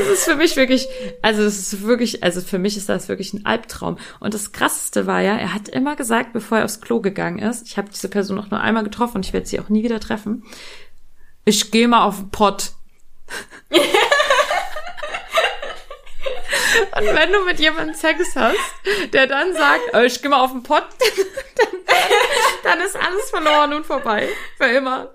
das ist für mich wirklich, also es ist wirklich, also für mich ist das wirklich ein Albtraum. Und das Krasseste war ja, er hat immer gesagt, bevor er aufs Klo gegangen ist, ich habe diese Person noch nur einmal getroffen und ich werde sie auch nie wieder treffen, ich gehe mal auf den Pott. Und wenn du mit jemandem Sex hast, der dann sagt, oh, ich gehe mal auf den Pott, dann, dann ist alles verloren und vorbei. Für immer.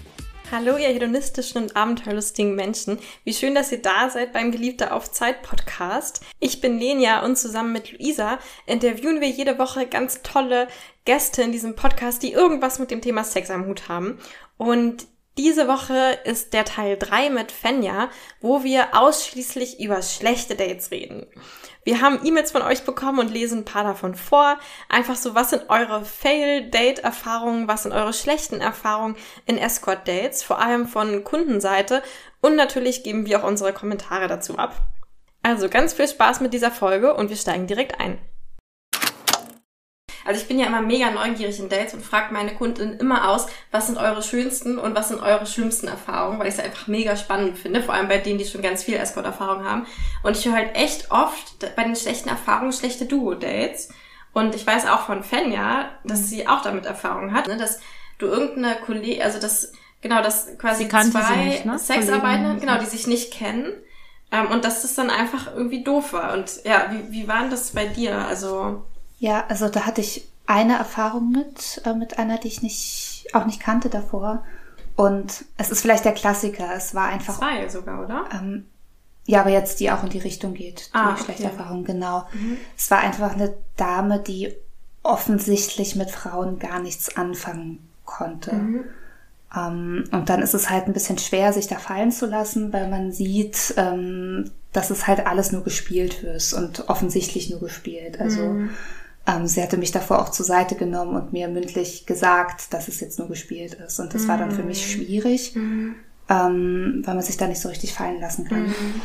Hallo, ihr hedonistischen und abenteuerlustigen Menschen. Wie schön, dass ihr da seid beim Geliebte auf Zeit Podcast. Ich bin Lenia und zusammen mit Luisa interviewen wir jede Woche ganz tolle Gäste in diesem Podcast, die irgendwas mit dem Thema Sex am Hut haben. Und diese Woche ist der Teil 3 mit Fenja, wo wir ausschließlich über schlechte Dates reden. Wir haben E-Mails von euch bekommen und lesen ein paar davon vor. Einfach so, was sind eure Fail-Date-Erfahrungen, was sind eure schlechten Erfahrungen in Escort-Dates, vor allem von Kundenseite. Und natürlich geben wir auch unsere Kommentare dazu ab. Also ganz viel Spaß mit dieser Folge und wir steigen direkt ein. Also ich bin ja immer mega neugierig in Dates und frage meine Kundinnen immer aus, was sind eure schönsten und was sind eure schlimmsten Erfahrungen, weil ich es einfach mega spannend finde, vor allem bei denen, die schon ganz viel Escort-Erfahrung haben. Und ich höre halt echt oft bei den schlechten Erfahrungen schlechte Duo-Dates. Und ich weiß auch von Fenja, dass sie auch damit Erfahrung hat, ne, dass du irgendeine Kollege, also das, genau, dass quasi zwei nicht, ne? Sexarbeiter, genau, die sich nicht kennen. Ähm, und dass das dann einfach irgendwie doof war. Und ja, wie, wie war denn das bei dir? Also ja, also da hatte ich eine Erfahrung mit, äh, mit einer, die ich nicht, auch nicht kannte davor. Und es ist vielleicht der Klassiker. Es war einfach. Zwei sogar, oder? Ähm, ja, aber jetzt die auch in die Richtung geht. Die ah, okay. schlechte Erfahrung, genau. Mhm. Es war einfach eine Dame, die offensichtlich mit Frauen gar nichts anfangen konnte. Mhm. Um, ähm, und dann ist es halt ein bisschen schwer, sich da fallen zu lassen, weil man sieht, ähm, dass es halt alles nur gespielt wird und offensichtlich nur gespielt. Also mhm. Ähm, sie hatte mich davor auch zur Seite genommen und mir mündlich gesagt, dass es jetzt nur gespielt ist. Und das mhm. war dann für mich mhm. schwierig. Mhm. Ähm, weil man sich da nicht so richtig fallen lassen kann. Mhm.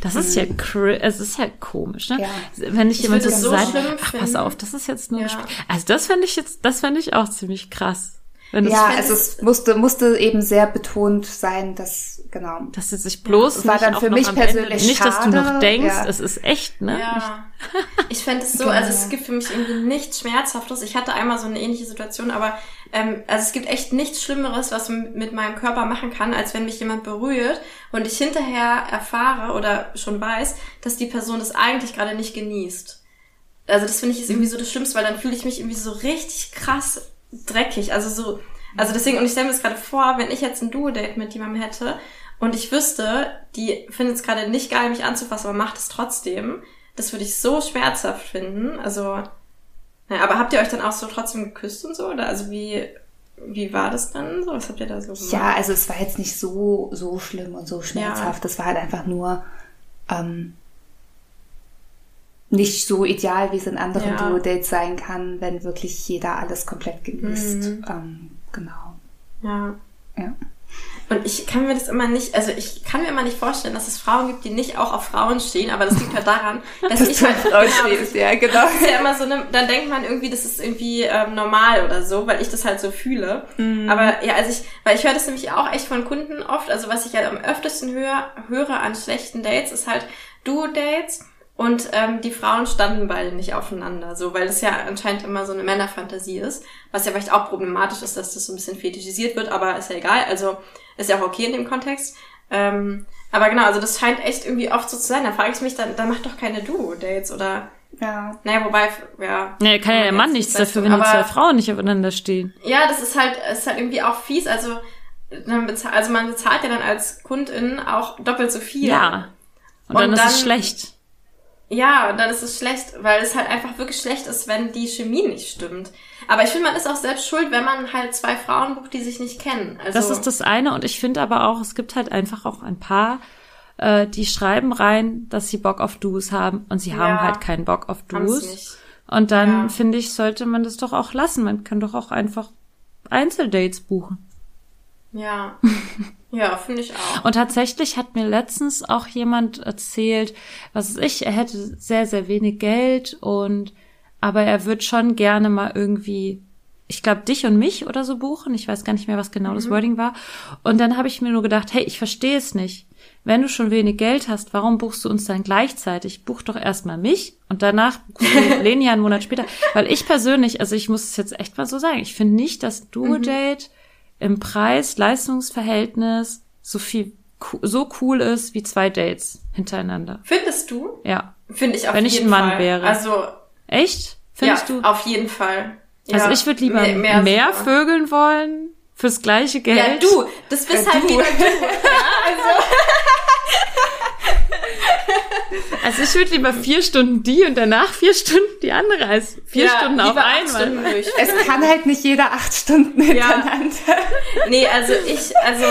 Das ist ja, mhm. es ist ja komisch, ne? Ja. Wenn ich, ich jemand so sagt, ach, pass auf, das ist jetzt nur ja. gespielt. Also das fände ich jetzt, das fände ich auch ziemlich krass. Wenn ja, also es musste, musste eben sehr betont sein, dass, genau. Dass es sich bloß war dann für mich persönlich Nicht, dass du noch denkst, ja. es ist echt, ne? Ja. Ich fände es so, genau. also es gibt für mich irgendwie nichts Schmerzhaftes. Ich hatte einmal so eine ähnliche Situation, aber ähm, also es gibt echt nichts Schlimmeres, was man mit meinem Körper machen kann, als wenn mich jemand berührt und ich hinterher erfahre oder schon weiß, dass die Person das eigentlich gerade nicht genießt. Also das finde ich ist irgendwie so das Schlimmste, weil dann fühle ich mich irgendwie so richtig krass dreckig. Also so, also deswegen, und ich stelle mir das gerade vor, wenn ich jetzt ein Duo-Date mit jemandem hätte und ich wüsste, die findet es gerade nicht geil, mich anzufassen, aber macht es trotzdem, das würde ich so schmerzhaft finden. Also, naja, aber habt ihr euch dann auch so trotzdem geküsst und so? Oder also wie, wie war das dann so? Was habt ihr da so gemacht? Ja, also es war jetzt nicht so, so schlimm und so schmerzhaft. Ja. Das war halt einfach nur, ähm, nicht so ideal, wie es in anderen ja. Duo-Dates sein kann, wenn wirklich jeder alles komplett genießt. Mhm. Ähm, genau. Ja. Ja. Und ich kann mir das immer nicht, also ich kann mir immer nicht vorstellen, dass es Frauen gibt, die nicht auch auf Frauen stehen, aber das liegt halt daran, dass das ich halt Frauen stehst, ja, genau. Das ist ja immer so eine, dann denkt man irgendwie, das ist irgendwie ähm, normal oder so, weil ich das halt so fühle. Mhm. Aber ja, also ich, weil ich höre das nämlich auch echt von Kunden oft, also was ich halt am öftesten höre, höre an schlechten Dates, ist halt Duo-Dates und ähm, die Frauen standen beide nicht aufeinander, so, weil das ja anscheinend immer so eine Männerfantasie ist, was ja vielleicht auch problematisch ist, dass das so ein bisschen fetischisiert wird, aber ist ja egal, also ist ja auch okay in dem Kontext. Ähm, aber genau, also das scheint echt irgendwie oft so zu sein. Da frage ich mich, dann, dann macht doch keine Duo-Dates oder. Ja. Naja, wobei, ja. Naja, kann ja der Mann nichts dafür, wenn die zwei Frauen nicht aufeinander stehen. Ja, das ist halt, ist halt irgendwie auch fies. Also, dann bezahlt, also man bezahlt ja dann als Kundin auch doppelt so viel. Ja. Und dann, Und dann ist es schlecht. Ja, und dann ist es schlecht, weil es halt einfach wirklich schlecht ist, wenn die Chemie nicht stimmt. Aber ich finde, man ist auch selbst schuld, wenn man halt zwei Frauen bucht, die sich nicht kennen. Also das ist das eine und ich finde aber auch, es gibt halt einfach auch ein paar, äh, die schreiben rein, dass sie Bock auf Duos haben und sie ja, haben halt keinen Bock auf Duos. Und dann ja. finde ich, sollte man das doch auch lassen. Man kann doch auch einfach Einzeldates buchen. Ja. Ja, finde ich auch. Und tatsächlich hat mir letztens auch jemand erzählt, was ich, er hätte sehr, sehr wenig Geld und aber er wird schon gerne mal irgendwie, ich glaube, dich und mich oder so buchen. Ich weiß gar nicht mehr, was genau mhm. das Wording war. Und dann habe ich mir nur gedacht, hey, ich verstehe es nicht. Wenn du schon wenig Geld hast, warum buchst du uns dann gleichzeitig? Buch doch erstmal mich und danach buchst du Lenia einen Monat später. Weil ich persönlich, also ich muss es jetzt echt mal so sagen, ich finde nicht, dass Duo-Date mhm im Preis-Leistungsverhältnis so viel so cool ist wie zwei Dates hintereinander. Findest du? Ja. Finde ich auf Wenn jeden ich ein Mann Fall. wäre. Also echt? Findest ja, du? Auf jeden Fall. Also ja, ich würde lieber mehr, mehr, mehr vögeln wollen fürs gleiche Geld. Ja, du, das bist ja, halt du. wieder du. ja, also. Also ich würde lieber vier Stunden die und danach vier Stunden die andere als vier ja, Stunden auf einmal. Es kann halt nicht jeder acht Stunden hintereinander. Ja. Nee, also ich, also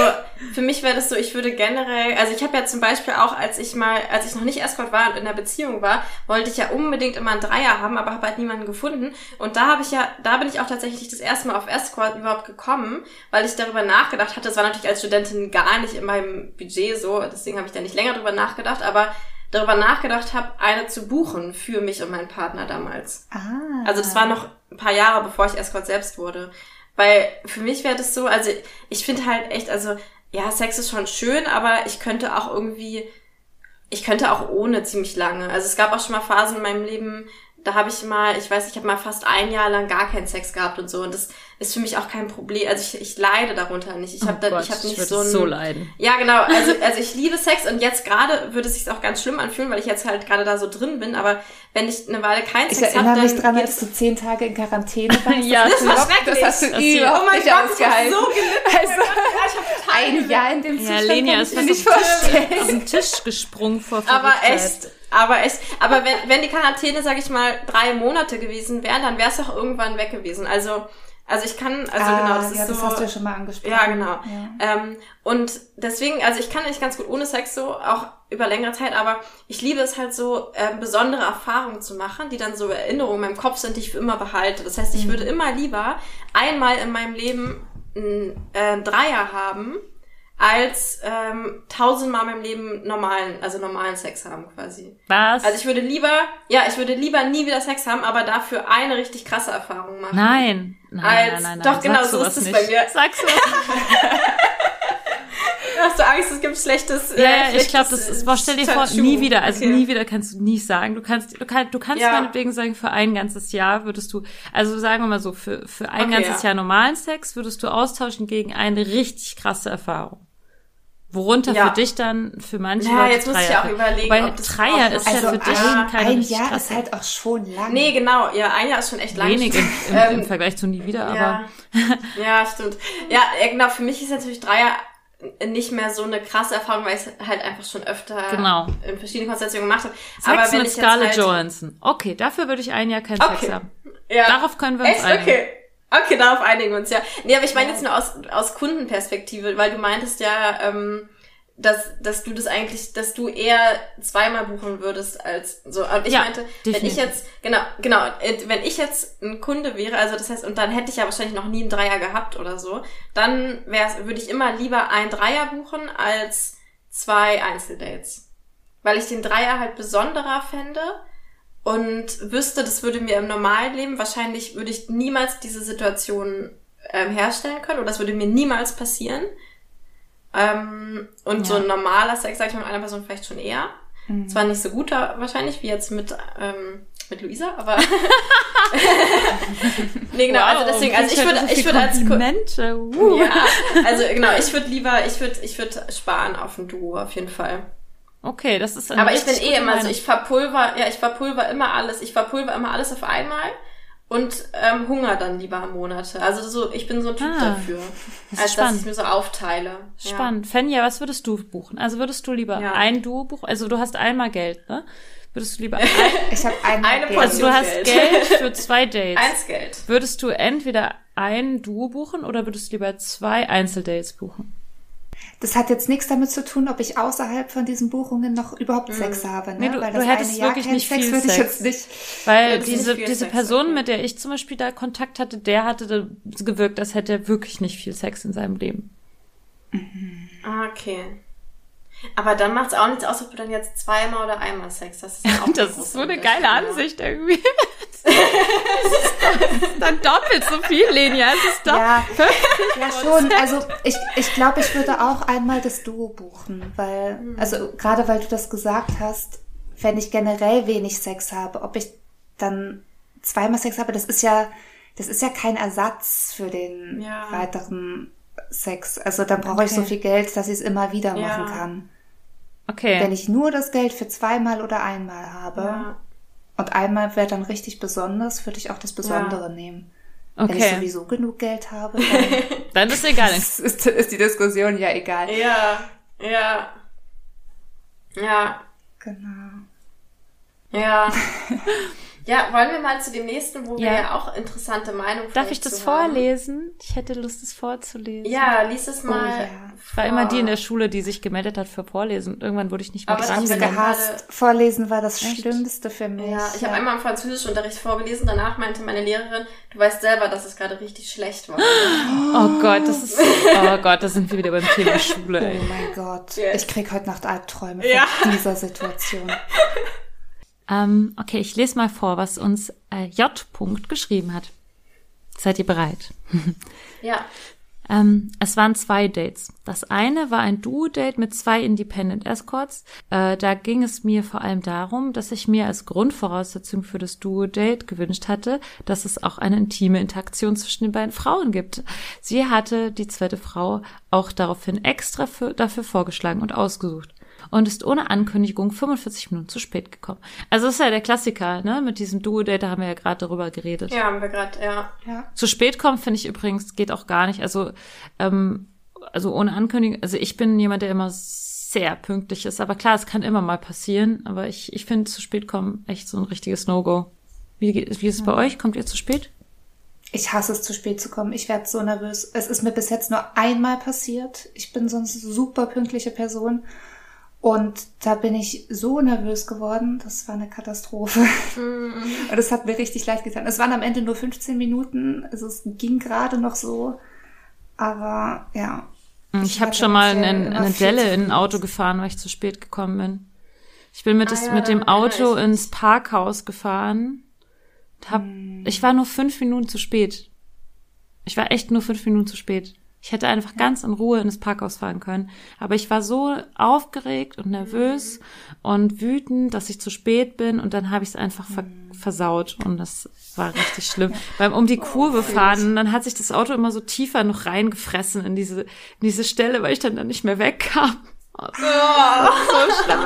für mich wäre das so, ich würde generell, also ich habe ja zum Beispiel auch, als ich mal, als ich noch nicht Escort war und in einer Beziehung war, wollte ich ja unbedingt immer einen Dreier haben, aber habe halt niemanden gefunden. Und da habe ich ja, da bin ich auch tatsächlich das erste Mal auf Escort überhaupt gekommen, weil ich darüber nachgedacht hatte. Das war natürlich als Studentin gar nicht in meinem Budget so, deswegen habe ich da nicht länger drüber nachgedacht, aber darüber nachgedacht habe, eine zu buchen für mich und meinen Partner damals. Ah. Also das war noch ein paar Jahre, bevor ich Escort selbst wurde. Weil für mich wäre das so, also ich finde halt echt, also ja, Sex ist schon schön, aber ich könnte auch irgendwie, ich könnte auch ohne ziemlich lange. Also es gab auch schon mal Phasen in meinem Leben, da habe ich mal, ich weiß, ich habe mal fast ein Jahr lang gar keinen Sex gehabt und so. Und das ist für mich auch kein Problem. Also ich, ich leide darunter nicht. Ich habe oh da, ich habe nicht ich so ein, so leiden. Ja, genau. Also also ich liebe Sex und jetzt gerade würde es sich auch ganz schlimm anfühlen, weil ich jetzt halt gerade da so drin bin. Aber wenn ich eine Weile keinen Sex habe, dann Ich erinnere mich dran, als du zehn Tage in Quarantäne warst. ja, das, das war schrecklich. Das hast du das überhaupt oh mein nicht Gott, ausgehalten. so gelitten. Also, ein Jahr in dem Ja, Zustand Lenia kann ist nicht auf den vorstellen. Tisch- auf den Tisch gesprungen vor Aber echt, aber echt, aber wenn, wenn die Quarantäne, sag ich mal, drei Monate gewesen wären, dann wäre es auch irgendwann weg gewesen. Also, also ich kann, also ah, genau, das ja, ist das so. hast du ja schon mal angesprochen. Ja, genau. Ja. Ähm, und deswegen, also ich kann nicht ganz gut ohne Sex so, auch über längere Zeit, aber ich liebe es halt so, ähm, besondere Erfahrungen zu machen, die dann so Erinnerungen in meinem Kopf sind, die ich für immer behalte. Das heißt, ich Mhm. würde immer lieber einmal in meinem Leben einen äh, Dreier haben, als ähm, tausendmal in meinem Leben normalen, also normalen Sex haben quasi. Was? Also ich würde lieber, ja, ich würde lieber nie wieder Sex haben, aber dafür eine richtig krasse Erfahrung machen. nein. Nein, Als- nein, nein, nein. doch, genau, so ist es nicht. bei mir. Sagst du was? Hast du Angst, es gibt schlechtes Ja, äh, ja, ich glaube, das ist, äh, boah, stell dir vor, nie wieder, also Okay. nie wieder kannst du nie sagen. Du kannst, du kannst, du kannst Ja. meinetwegen sagen, für ein ganzes Jahr würdest du, also sagen wir mal so, für, für ein Okay, ganzes ja. Jahr normalen Sex würdest du austauschen gegen eine richtig krasse Erfahrung. Worunter Ja. für dich dann, für manche Ja, Leute jetzt muss ich auch überlegen, Weil ob das Dreier ist noch ja für dich Ah, keine ein Jahr krasse. ist halt auch schon lang. Nee, genau, ja, ein Jahr ist schon echt lang. wenig im, im, Ähm, im Vergleich zu nie wieder, aber Ja, ja, stimmt. Ja, genau, für mich ist natürlich Dreier nicht mehr so eine krasse Erfahrung, weil ich es halt einfach schon öfter Genau. in verschiedenen Konstellationen gemacht habe. Sex mit ich Scarlett halt, Johansson. Okay, dafür würde ich ein Jahr keinen Sex Okay. haben. Ja. Darauf können wir uns Echt? einigen. Okay. Okay, darauf einigen wir uns, ja. Nee, aber ich meine jetzt nur aus, aus Kundenperspektive, weil du meintest ja, ähm, dass, dass du das eigentlich, dass du eher zweimal buchen würdest als so. Und ich Ja, meinte, wenn definitiv. ich jetzt, genau, genau, wenn ich jetzt ein Kunde wäre, also das heißt, und dann hätte ich ja wahrscheinlich noch nie einen Dreier gehabt oder so, dann wär's, würde ich immer lieber ein Dreier buchen als zwei Einzeldates. Weil ich den Dreier halt besonderer fände und wüsste, das würde mir im normalen Leben wahrscheinlich würde ich niemals diese Situation ähm, herstellen können oder das würde mir niemals passieren. Ähm, und so Ja. ein normaler Sex, sag ich mal, mit einer Person vielleicht schon eher. Mhm. Zwar nicht so guter wahrscheinlich wie jetzt mit ähm, mit Luisa, aber nee genau. also deswegen, also ich würde ich würde als Komplimente. Uh. ja, also genau, ich würde lieber, ich würde ich würde sparen auf ein Duo auf jeden Fall. Okay, das ist eine Aber ich bin eh immer so, ich verpulver, ja, ich verpulver immer alles. Ich verpulver immer alles auf einmal und ähm, hunger dann lieber Monate. Also so, ich bin so ein Typ Ah, dafür. ist Als dass spannend. ich mir so aufteile. Spannend. Fenja, was würdest du buchen? Also würdest du lieber Ja. ein Duo buchen? Also du hast einmal Geld, ne? Würdest du lieber ein, Ich habe einmal Eine Geld. also du hast Geld. Geld für zwei Dates. Eins Geld. Würdest du entweder ein Duo buchen oder würdest du lieber zwei Einzeldates buchen? Das hat jetzt nichts damit zu tun, ob ich außerhalb von diesen Buchungen noch überhaupt Sex habe. Ne? Nee, du- Weil du das hättest eine Jahr wirklich kein nicht Sex viel würde ich Sex. jetzt nicht. Weil diese, nicht diese Sex, Person, mit der ich zum Beispiel da Kontakt hatte, der hatte gewirkt, als hätte er wirklich nicht viel Sex in seinem Leben. Ah, Okay. Aber dann macht's auch nichts aus, ob du dann jetzt zweimal oder einmal Sex hast. Das ist, auch Das ist so eine geile Unterschied, Ansicht irgendwie. Ist dann doppelt so viel, Lenia. Es ist doppelt. Ja, ja schon. Also ich, ich glaube, ich würde auch einmal das Duo buchen, weil, also gerade weil du das gesagt hast, wenn ich generell wenig Sex habe, ob ich dann zweimal Sex habe, das ist ja, das ist ja kein Ersatz für den Ja. weiteren Sex. Also dann brauche ich so Okay. viel Geld, dass ich es immer wieder Ja. machen kann. Okay. Wenn ich nur das Geld für zweimal oder einmal habe Ja. Und einmal wäre dann richtig besonders, würde ich auch das Besondere nehmen. Wenn ich Okay. sowieso genug Geld habe, dann Dann ist egal. ist, ist, ist die Diskussion ja egal. Ja, ja. Ja, Genau. ja. Ja, wollen wir mal zu dem nächsten, wo wir Ja. ja auch interessante Meinungen Darf ich das zu haben. vorlesen? Ich hätte Lust, es vorzulesen. Ja, lies es mal. ja. Ich war immer die in der. Schule, die sich gemeldet hat für Vorlesen. Und irgendwann wurde ich nicht mehr Aber Ich das dran ja gerade- gehasst. Vorlesen war das Echt? Schlimmste für mich. Ja, ich habe einmal im Französischunterricht vorgelesen, danach meinte meine Lehrerin, du weißt selber, dass es gerade richtig schlecht war. Oh Gott, das ist, oh Gott, da sind wir wieder beim Thema Schule, Oh ey. mein Gott. Yes. Ich krieg heute Nacht Albträume Ja. von dieser Situation. Ähm, okay, ich lese mal vor, was uns äh, J. -Punkt geschrieben hat. Seid ihr bereit? Ja. Ähm, es waren zwei Dates. Das eine war ein Duo-Date mit zwei Independent Escorts. Äh, da ging es mir vor allem darum, dass ich mir als Grundvoraussetzung für das Duo-Date gewünscht hatte, dass es auch eine intime Interaktion zwischen den beiden Frauen gibt. Sie hatte die zweite Frau auch daraufhin extra für, dafür vorgeschlagen und ausgesucht. Und ist ohne Ankündigung 45 Minuten zu spät gekommen. Also das ist ja der Klassiker, ne? Mit diesem Duo-Date, da haben wir ja gerade darüber geredet. Ja, haben wir gerade, ja. Ja. Zu spät kommen finde ich übrigens geht auch gar nicht. Also ähm, also ohne Ankündigung. Also ich bin jemand, der immer sehr pünktlich ist. Aber klar, es kann immer mal passieren. Aber ich ich finde zu spät kommen echt so ein richtiges No-Go. Wie, geht- wie ist es bei euch? Kommt ihr zu spät? Ich hasse es, zu spät zu kommen. Ich werde so nervös. Es ist mir bis jetzt nur einmal passiert. Ich bin sonst eine super pünktliche Person. Und da bin ich so nervös geworden. Das war eine Katastrophe. Und es hat mir richtig leid getan. Es waren am Ende nur 15 Minuten. Also es ging gerade noch so. Aber ja. Ich war habe schon mal eine, viel Delle in ein. Auto gefahren, weil ich zu spät gekommen bin. Ich bin mit, Ah das, ja, mit dem Auto ich mich. ins Parkhaus gefahren. Hab, Hm. Ich war nur fünf Minuten zu spät. Ich war echt nur fünf Minuten zu spät. Ich hätte einfach ganz in Ruhe in das Parkhaus fahren können. Aber ich war so aufgeregt und nervös und wütend, dass ich zu spät bin und dann habe ich es einfach ver versaut und das war richtig schlimm. Beim um die Kurve fahren, dann hat sich das Auto immer so tiefer noch reingefressen in diese, in diese Stelle, weil ich dann, dann nicht mehr wegkam. Oh, war so schlimm.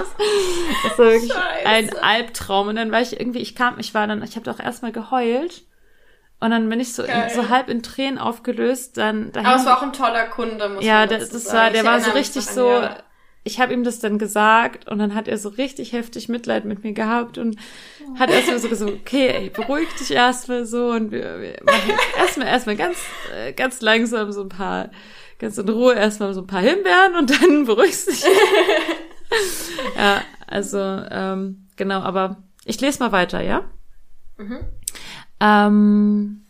Das war wirklich ein Albtraum. Und dann war ich irgendwie, ich kam, ich war dann, ich habe doch erstmal geheult. Und dann bin ich so, in, so halb in Tränen aufgelöst. Dann, dann Aber es war auch ein toller Kunde, muss ja, man das, das sagen. war, der Ich war so richtig so, ja. ich habe ihm das dann gesagt und dann hat er so richtig heftig Mitleid mit mir gehabt und hat erstmal so gesagt, okay, ey, beruhig dich erstmal so und wir, wir machen jetzt erstmal erstmal ganz äh, ganz langsam so ein paar ganz in Ruhe erstmal so ein paar Himbeeren und dann beruhigst dich. ja, also ähm, genau, aber ich lese mal weiter, ja? Ähm,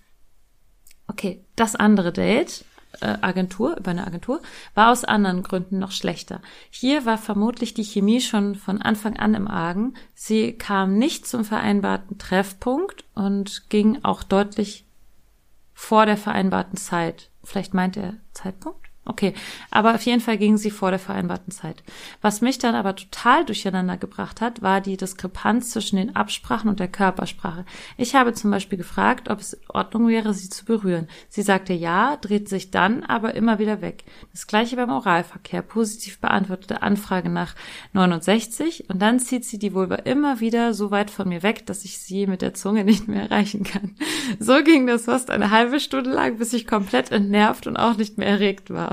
okay, das andere Date, äh, Agentur, über eine Agentur, war aus anderen Gründen noch schlechter. Hier war vermutlich die Chemie schon von Anfang an im Argen. Sie kam nicht zum vereinbarten Treffpunkt und ging auch deutlich vor der vereinbarten Zeit. Vielleicht meint er Zeitpunkt? Okay, aber auf jeden Fall ging sie vor der vereinbarten Zeit. Was mich dann aber total durcheinander gebracht hat, war die Diskrepanz zwischen den Absprachen und der Körpersprache. Ich habe zum Beispiel gefragt, ob es in Ordnung wäre, sie zu berühren. Sie sagte ja, dreht sich dann aber immer wieder weg. Das gleiche beim Oralverkehr, positiv beantwortete Anfrage nach 69 und dann zieht sie die Vulva immer wieder so weit von mir weg, dass ich sie mit der Zunge nicht mehr erreichen kann. So ging das fast eine halbe Stunde lang, bis ich komplett entnervt und auch nicht mehr erregt war.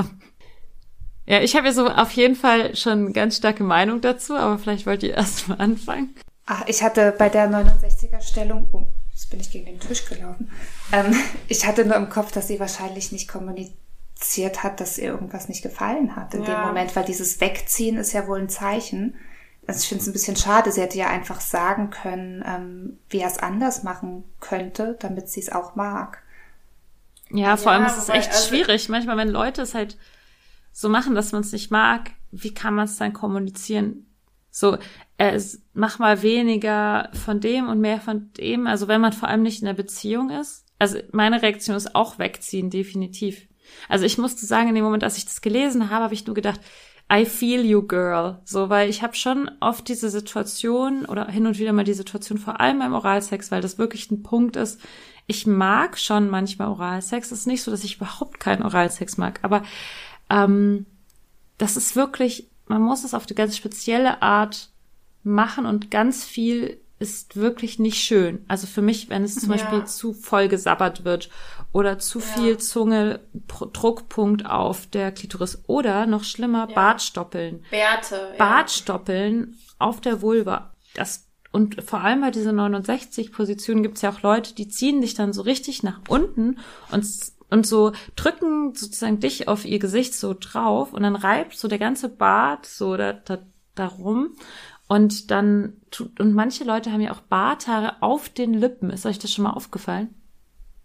Ja, ich habe ja so auf jeden Fall schon eine ganz starke Meinung dazu, aber vielleicht wollt ihr erst mal anfangen. Ach, ich hatte bei der 69er Stellung, oh, jetzt bin ich gegen den Tisch gelaufen. Ähm, ich hatte nur im Kopf, dass sie wahrscheinlich nicht kommuniziert hat, dass ihr irgendwas nicht gefallen hat in ja. dem Moment, weil dieses Wegziehen ist ja wohl ein Zeichen. Also ich finde es ein bisschen schade. Sie hätte ja einfach sagen können, ähm, wie er es anders machen könnte, damit sie es auch mag. Ja, vor ja, allem ist es echt also schwierig. Manchmal, wenn Leute es halt so machen, dass man es nicht mag, wie kann man es dann kommunizieren? So, äh, mach mal weniger von dem und mehr von dem. Also wenn man vor allem nicht in der Beziehung ist. Also meine Reaktion ist auch wegziehen, definitiv. Also ich musste sagen, in dem Moment, als ich das gelesen habe, habe ich nur gedacht, I feel you, girl. So, weil ich habe schon oft diese Situation oder hin und wieder mal die Situation, vor allem beim Oralsex, weil das wirklich ein Punkt ist. Ich mag schon manchmal Oralsex. Es ist nicht so, dass ich überhaupt keinen Oralsex mag, aber ähm, das ist wirklich, man muss es auf eine ganz spezielle Art machen und ganz viel ist wirklich nicht schön. Also für mich, wenn es zum ja. Beispiel zu voll gesabbert wird oder zu viel Zunge, Druckpunkt auf der Klitoris oder noch schlimmer, ja. Bartstoppeln. Bärte. Bartstoppeln auf der Vulva. Das und vor allem bei dieser 69 Position gibt es ja auch Leute, die ziehen dich dann so richtig nach unten und und so drücken sozusagen dich auf ihr Gesicht so drauf und dann reibt so der ganze Bart so da, da, darum und dann tut, und manche Leute haben ja auch Barthaare auf den Lippen. Ist euch das schon mal aufgefallen?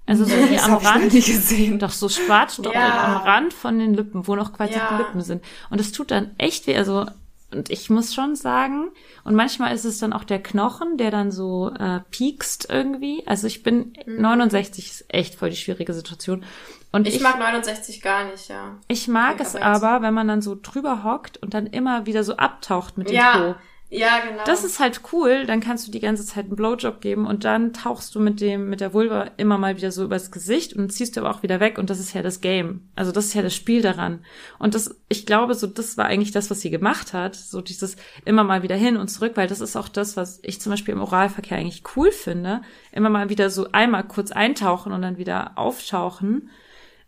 Also so wie am Rand. Ich gesehen. Doch so Schwarzstoppel ja. am Rand von den Lippen, wo noch quasi ja. die Lippen sind. Und das tut dann echt weh. Also und ich muss schon sagen, und manchmal ist es dann auch der Knochen, der dann so äh, piekst irgendwie. Also ich bin mhm. 69 ist echt voll die schwierige Situation. Und ich, ich mag 69 gar nicht, ja. Ich mag ich es aber, wenn man dann so drüber hockt und dann immer wieder so abtaucht mit dem ja. Po. Ja, genau. Das ist halt cool, dann kannst du die ganze Zeit einen Blowjob geben und dann tauchst du mit dem, mit der Vulva immer mal wieder so übers Gesicht und ziehst du aber auch wieder weg und das ist ja das Game. Also das ist ja das Spiel daran. Und das, ich glaube, so, das war eigentlich das, was sie gemacht hat. So dieses immer mal wieder hin und zurück, weil das ist auch das, was ich zum Beispiel im Oralverkehr eigentlich cool finde. Immer mal wieder so einmal kurz eintauchen und dann wieder auftauchen.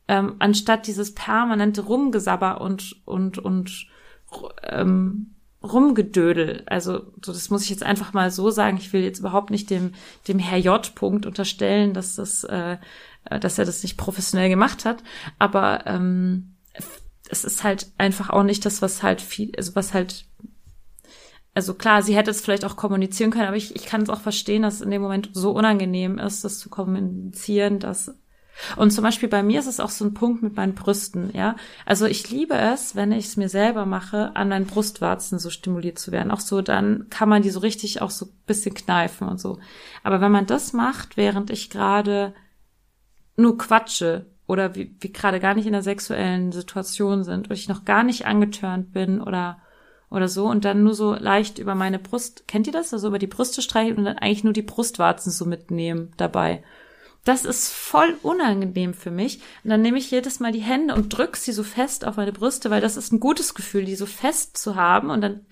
Ähm, anstatt dieses permanente Rumgesabber und, und, und, ähm, Rumgedödel. Also, so, das muss ich jetzt einfach mal so sagen. Ich will jetzt überhaupt nicht dem, dem Herr J. Punkt unterstellen, dass das, äh, dass er das nicht professionell gemacht hat. Aber ähm, es ist halt einfach auch nicht das, was halt viel, also was halt also klar, sie hätte es vielleicht auch kommunizieren können, aber ich, ich kann es auch verstehen, dass es in dem Moment so unangenehm ist, das zu kommunizieren, dass und zum Beispiel bei mir ist es auch so ein Punkt mit meinen Brüsten, ja. Also ich liebe es, wenn ich es mir selber mache, an meinen Brustwarzen so stimuliert zu werden. Auch so, dann kann man die so richtig auch so ein bisschen kneifen und so. Aber wenn man das macht, während ich gerade nur quatsche oder wie, wie gerade gar nicht in der sexuellen Situation sind und ich noch gar nicht angetörnt bin oder oder so und dann nur so leicht über meine Brust, kennt ihr das? Also über die Brüste streichen und dann eigentlich nur die Brustwarzen so mitnehmen dabei. Das ist voll unangenehm für mich. Und dann nehme ich jedes Mal die Hände und drücke sie so fest auf meine Brüste, weil das ist ein gutes Gefühl, die so fest zu haben. Und dann,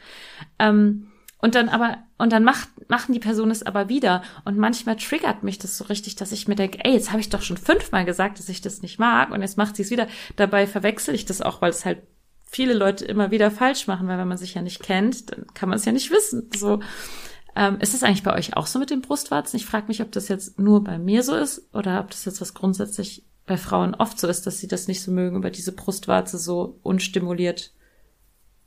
ähm, und dann aber, und dann macht, machen die Personen es aber wieder. Und manchmal triggert mich das so richtig, dass ich mir denke, ey, jetzt habe ich doch schon fünfmal gesagt, dass ich das nicht mag. Und jetzt macht sie es wieder. Dabei verwechsel ich das auch, weil es halt viele Leute immer wieder falsch machen, weil wenn man sich ja nicht kennt, dann kann man es ja nicht wissen. So. Ähm, ist es eigentlich bei euch auch so mit den Brustwarzen? Ich frage mich, ob das jetzt nur bei mir so ist oder ob das jetzt was grundsätzlich bei Frauen oft so ist, dass sie das nicht so mögen, über diese Brustwarze so unstimuliert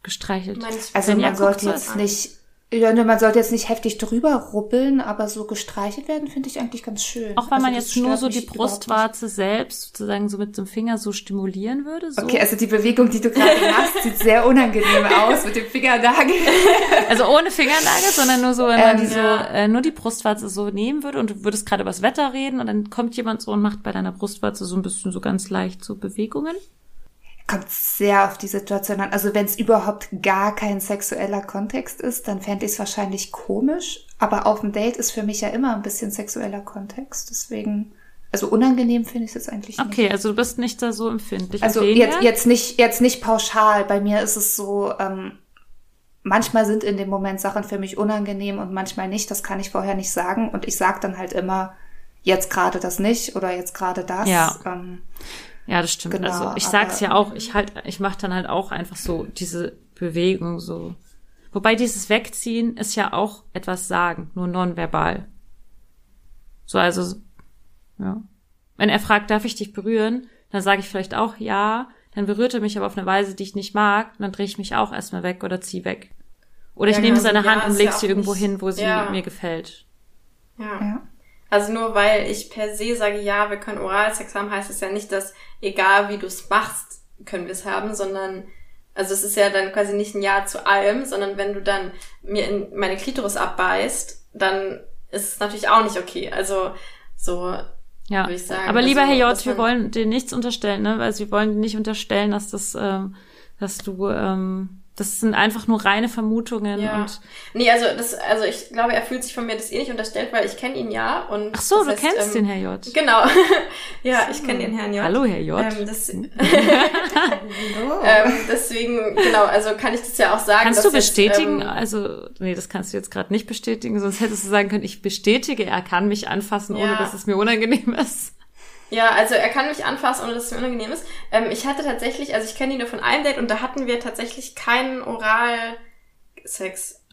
gestreichelt. Also man sollte jetzt nicht ja, ne, man sollte jetzt nicht heftig drüber rubbeln, aber so gestreichelt werden finde ich eigentlich ganz schön. Auch wenn also man jetzt nur so die Brustwarze selbst sozusagen so mit dem Finger so stimulieren würde. So. Okay, also die Bewegung, die du gerade machst, sieht sehr unangenehm aus mit dem Fingernagel. Also ohne Fingernagel, sondern nur so, wenn man ähm, die so äh, nur die Brustwarze so nehmen würde und du würdest gerade über das Wetter reden und dann kommt jemand so und macht bei deiner Brustwarze so ein bisschen so ganz leicht so Bewegungen kommt sehr auf die Situation an. Also wenn es überhaupt gar kein sexueller Kontext ist, dann fände ich es wahrscheinlich komisch. Aber auf dem Date ist für mich ja immer ein bisschen sexueller Kontext. Deswegen, also unangenehm finde ich es jetzt eigentlich nicht. Okay, also du bist nicht da so empfindlich. Also jetzt, jetzt nicht, jetzt nicht pauschal. Bei mir ist es so, ähm, manchmal sind in dem Moment Sachen für mich unangenehm und manchmal nicht. Das kann ich vorher nicht sagen. Und ich sage dann halt immer, jetzt gerade das nicht oder jetzt gerade das. Ja. Ähm, ja, das stimmt. Genau, also ich sag's ja auch, ich halt, ich mache dann halt auch einfach so diese Bewegung so. Wobei dieses Wegziehen ist ja auch etwas sagen, nur nonverbal. So, also, ja. Wenn er fragt, darf ich dich berühren, dann sage ich vielleicht auch ja, dann berührt er mich aber auf eine Weise, die ich nicht mag, dann drehe ich mich auch erstmal weg oder zieh weg. Oder ich ja, nehme genau. seine Hand ja, und lege sie irgendwo nicht, hin, wo sie ja. mir gefällt. Ja. Also nur weil ich per se sage, ja, wir können Oralsex haben, heißt es ja nicht, dass egal wie du es machst, können wir es haben, sondern also es ist ja dann quasi nicht ein Ja zu allem, sondern wenn du dann mir in meine Klitoris abbeißt, dann ist es natürlich auch nicht okay. Also so ja. würde ich sagen. Aber lieber Herr J, wir wollen dir nichts unterstellen, ne? Weil sie wollen dir nicht unterstellen, dass das, ähm, dass du ähm, das sind einfach nur reine Vermutungen ja. und. Nee, also das, also ich glaube, er fühlt sich von mir das eh nicht unterstellt, weil ich kenne ihn ja und. Ach so, du heißt, kennst ähm, den Herr J. Genau. ja, so. ich kenne den Herrn J. Hallo, Herr J. Ähm, das, ähm, deswegen, genau, also kann ich das ja auch sagen. Kannst du bestätigen, jetzt, ähm, also, nee, das kannst du jetzt gerade nicht bestätigen, sonst hättest du sagen können, ich bestätige, er kann mich anfassen, ohne dass es mir unangenehm ist. Ja, also er kann mich anfassen, ohne dass es mir unangenehm ist. Ähm, ich hatte tatsächlich, also ich kenne ihn nur von einem Date und da hatten wir tatsächlich keinen Oralsex.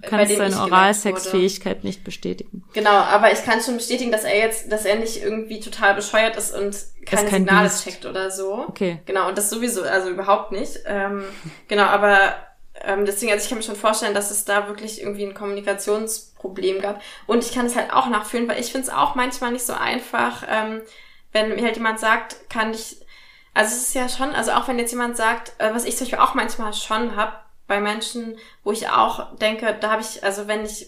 Du kannst deine Oralsexfähigkeit nicht bestätigen. Genau, aber ich kann schon bestätigen, dass er jetzt, dass er nicht irgendwie total bescheuert ist und keine kein Signale Biest. checkt oder so. Okay. Genau, und das sowieso, also überhaupt nicht. Ähm, genau, aber ähm, deswegen, also ich kann mir schon vorstellen, dass es da wirklich irgendwie ein Kommunikationsproblem gab. Und ich kann es halt auch nachfühlen, weil ich finde es auch manchmal nicht so einfach, ähm, wenn mir halt jemand sagt, kann ich, also es ist ja schon, also auch wenn jetzt jemand sagt, äh, was ich zum Beispiel auch manchmal schon hab bei Menschen, wo ich auch denke, da habe ich, also wenn ich,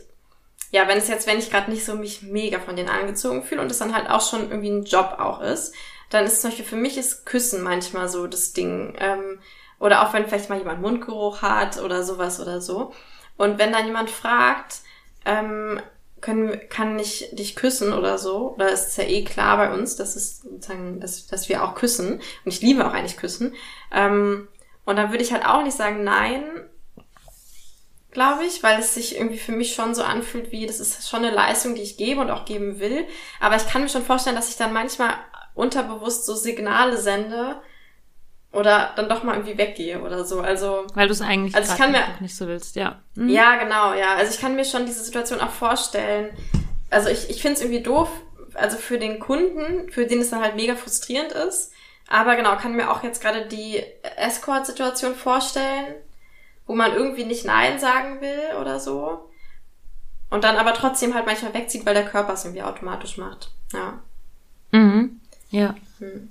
ja, wenn es jetzt, wenn ich gerade nicht so mich mega von denen angezogen fühle und es dann halt auch schon irgendwie ein Job auch ist, dann ist zum Beispiel für mich ist Küssen manchmal so das Ding. Ähm, oder auch wenn vielleicht mal jemand Mundgeruch hat oder sowas oder so. Und wenn dann jemand fragt, ähm, können, kann ich dich küssen oder so. Oder ist es ja eh klar bei uns, dass es sozusagen, dass, dass wir auch küssen. Und ich liebe auch eigentlich küssen. Ähm, und dann würde ich halt auch nicht sagen nein, glaube ich, weil es sich irgendwie für mich schon so anfühlt, wie das ist schon eine Leistung, die ich gebe und auch geben will. Aber ich kann mir schon vorstellen, dass ich dann manchmal unterbewusst so Signale sende, oder dann doch mal irgendwie weggehe oder so. Also weil du es eigentlich also ich kann mir, nicht so willst, ja. Mhm. Ja, genau, ja. Also ich kann mir schon diese Situation auch vorstellen. Also ich, ich finde es irgendwie doof, also für den Kunden, für den es dann halt mega frustrierend ist. Aber genau, kann mir auch jetzt gerade die Escort-Situation vorstellen, wo man irgendwie nicht Nein sagen will oder so. Und dann aber trotzdem halt manchmal wegzieht, weil der Körper es irgendwie automatisch macht. Ja. Mhm. Ja. Hm.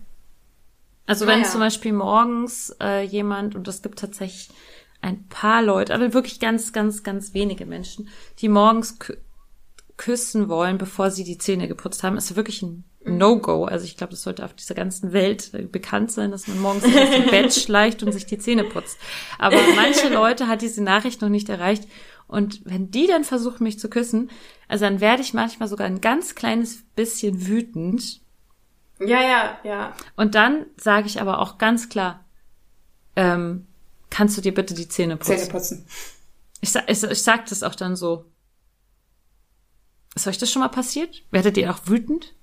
Also wenn naja. zum Beispiel morgens äh, jemand, und es gibt tatsächlich ein paar Leute, aber wirklich ganz, ganz, ganz wenige Menschen, die morgens kü küssen wollen, bevor sie die Zähne geputzt haben, ist wirklich ein mhm. No-Go. Also ich glaube, das sollte auf dieser ganzen Welt äh, bekannt sein, dass man morgens aus dem Bett schleicht und sich die Zähne putzt. Aber manche Leute hat diese Nachricht noch nicht erreicht. Und wenn die dann versuchen, mich zu küssen, also dann werde ich manchmal sogar ein ganz kleines bisschen wütend, ja, ja, ja. Und dann sage ich aber auch ganz klar, ähm, kannst du dir bitte die Zähne putzen? Zähne putzen. Ich, ich, ich sag das auch dann so. Ist euch das schon mal passiert? Werdet ihr auch wütend?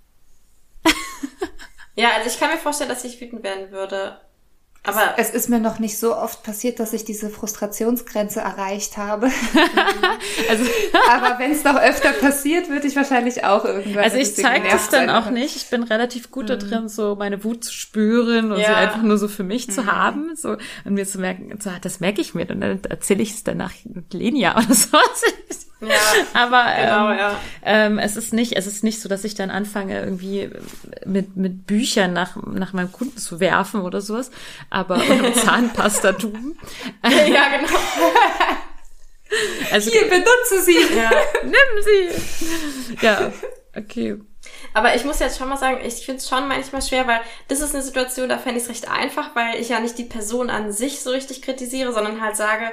ja, also ich kann mir vorstellen, dass ich wütend werden würde. Aber es, es, ist mir noch nicht so oft passiert, dass ich diese Frustrationsgrenze erreicht habe. also, aber wenn es noch öfter passiert, würde ich wahrscheinlich auch irgendwann. Also ich zeige das dann auch nicht. Ich bin relativ gut mhm. da drin, so meine Wut zu spüren und ja. sie einfach nur so für mich mhm. zu haben, so und mir zu merken, so, das merke ich mir und dann erzähle ich es danach mit Lenia oder so. Ja, aber genau, ähm, ja. ähm, es ist nicht, es ist nicht so, dass ich dann anfange irgendwie mit mit Büchern nach nach meinem Kunden zu werfen oder sowas, aber und Zahnpasta-Tuben. ja, genau. Also, Hier, benutze sie. Ja. Nimm sie. Ja, okay. Aber ich muss jetzt schon mal sagen, ich finde es schon manchmal schwer, weil das ist eine Situation, da fände ich es recht einfach, weil ich ja nicht die Person an sich so richtig kritisiere, sondern halt sage,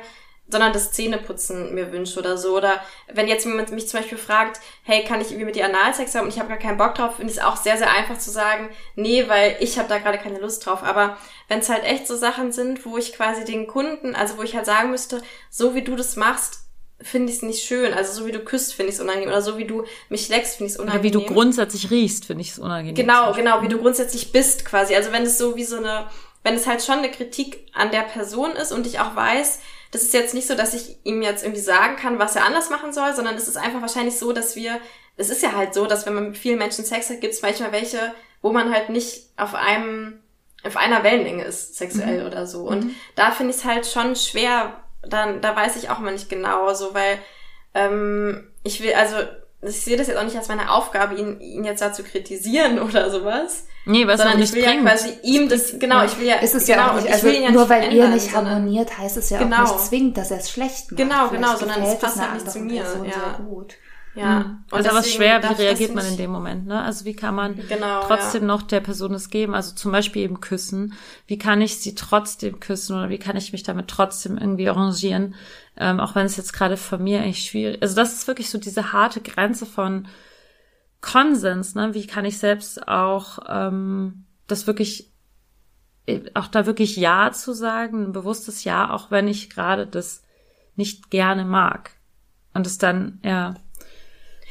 sondern das Zähneputzen mir wünsche oder so. Oder wenn jetzt jemand mich zum Beispiel fragt, hey, kann ich irgendwie mit dir Analsex haben und ich habe gar keinen Bock drauf, finde ich es auch sehr, sehr einfach zu sagen, nee, weil ich habe da gerade keine Lust drauf. Aber wenn es halt echt so Sachen sind, wo ich quasi den Kunden, also wo ich halt sagen müsste, so wie du das machst, finde ich es nicht schön. Also so wie du küsst, finde ich es unangenehm. Oder so wie du mich leckst, finde ich es unangenehm. Oder wie du grundsätzlich riechst, finde ich es unangenehm. Genau, genau, wie du grundsätzlich bist quasi. Also wenn es so wie so eine, wenn es halt schon eine Kritik an der Person ist und ich auch weiß, das ist jetzt nicht so, dass ich ihm jetzt irgendwie sagen kann, was er anders machen soll, sondern es ist einfach wahrscheinlich so, dass wir, es ist ja halt so, dass wenn man mit vielen Menschen Sex hat, gibt es manchmal welche, wo man halt nicht auf einem, auf einer Wellenlänge ist, sexuell mhm. oder so. Und mhm. da finde ich es halt schon schwer, dann, da weiß ich auch mal nicht genau, so, weil ähm, ich will, also ich sehe das jetzt auch nicht als meine Aufgabe, ihn, ihn jetzt da zu kritisieren oder sowas. Nee, was sondern ich will bringt. ja quasi ihm das, genau, ich will ja, ist es genau, ja auch nicht, also ja nur nicht weil ihr nicht harmoniert, heißt es ja genau. auch nicht zwingend, dass er es schlecht macht. Genau, Vielleicht genau, sondern es passt halt nicht zu mir, ja. sehr gut. Ja. Mhm. Und Und aber es schwer, wie reagiert man in dem Moment, ne? Also wie kann man Genau, trotzdem noch der Person es geben? Also zum Beispiel eben küssen. Wie kann ich sie trotzdem küssen oder wie kann ich mich damit trotzdem irgendwie arrangieren? Ähm, auch wenn es jetzt gerade von mir eigentlich schwierig Also das ist wirklich so diese harte Grenze von Konsens, ne? Wie kann ich selbst auch ähm, das wirklich äh, auch da wirklich Ja zu sagen, ein bewusstes Ja, auch wenn ich gerade das nicht gerne mag. Und es dann, ja,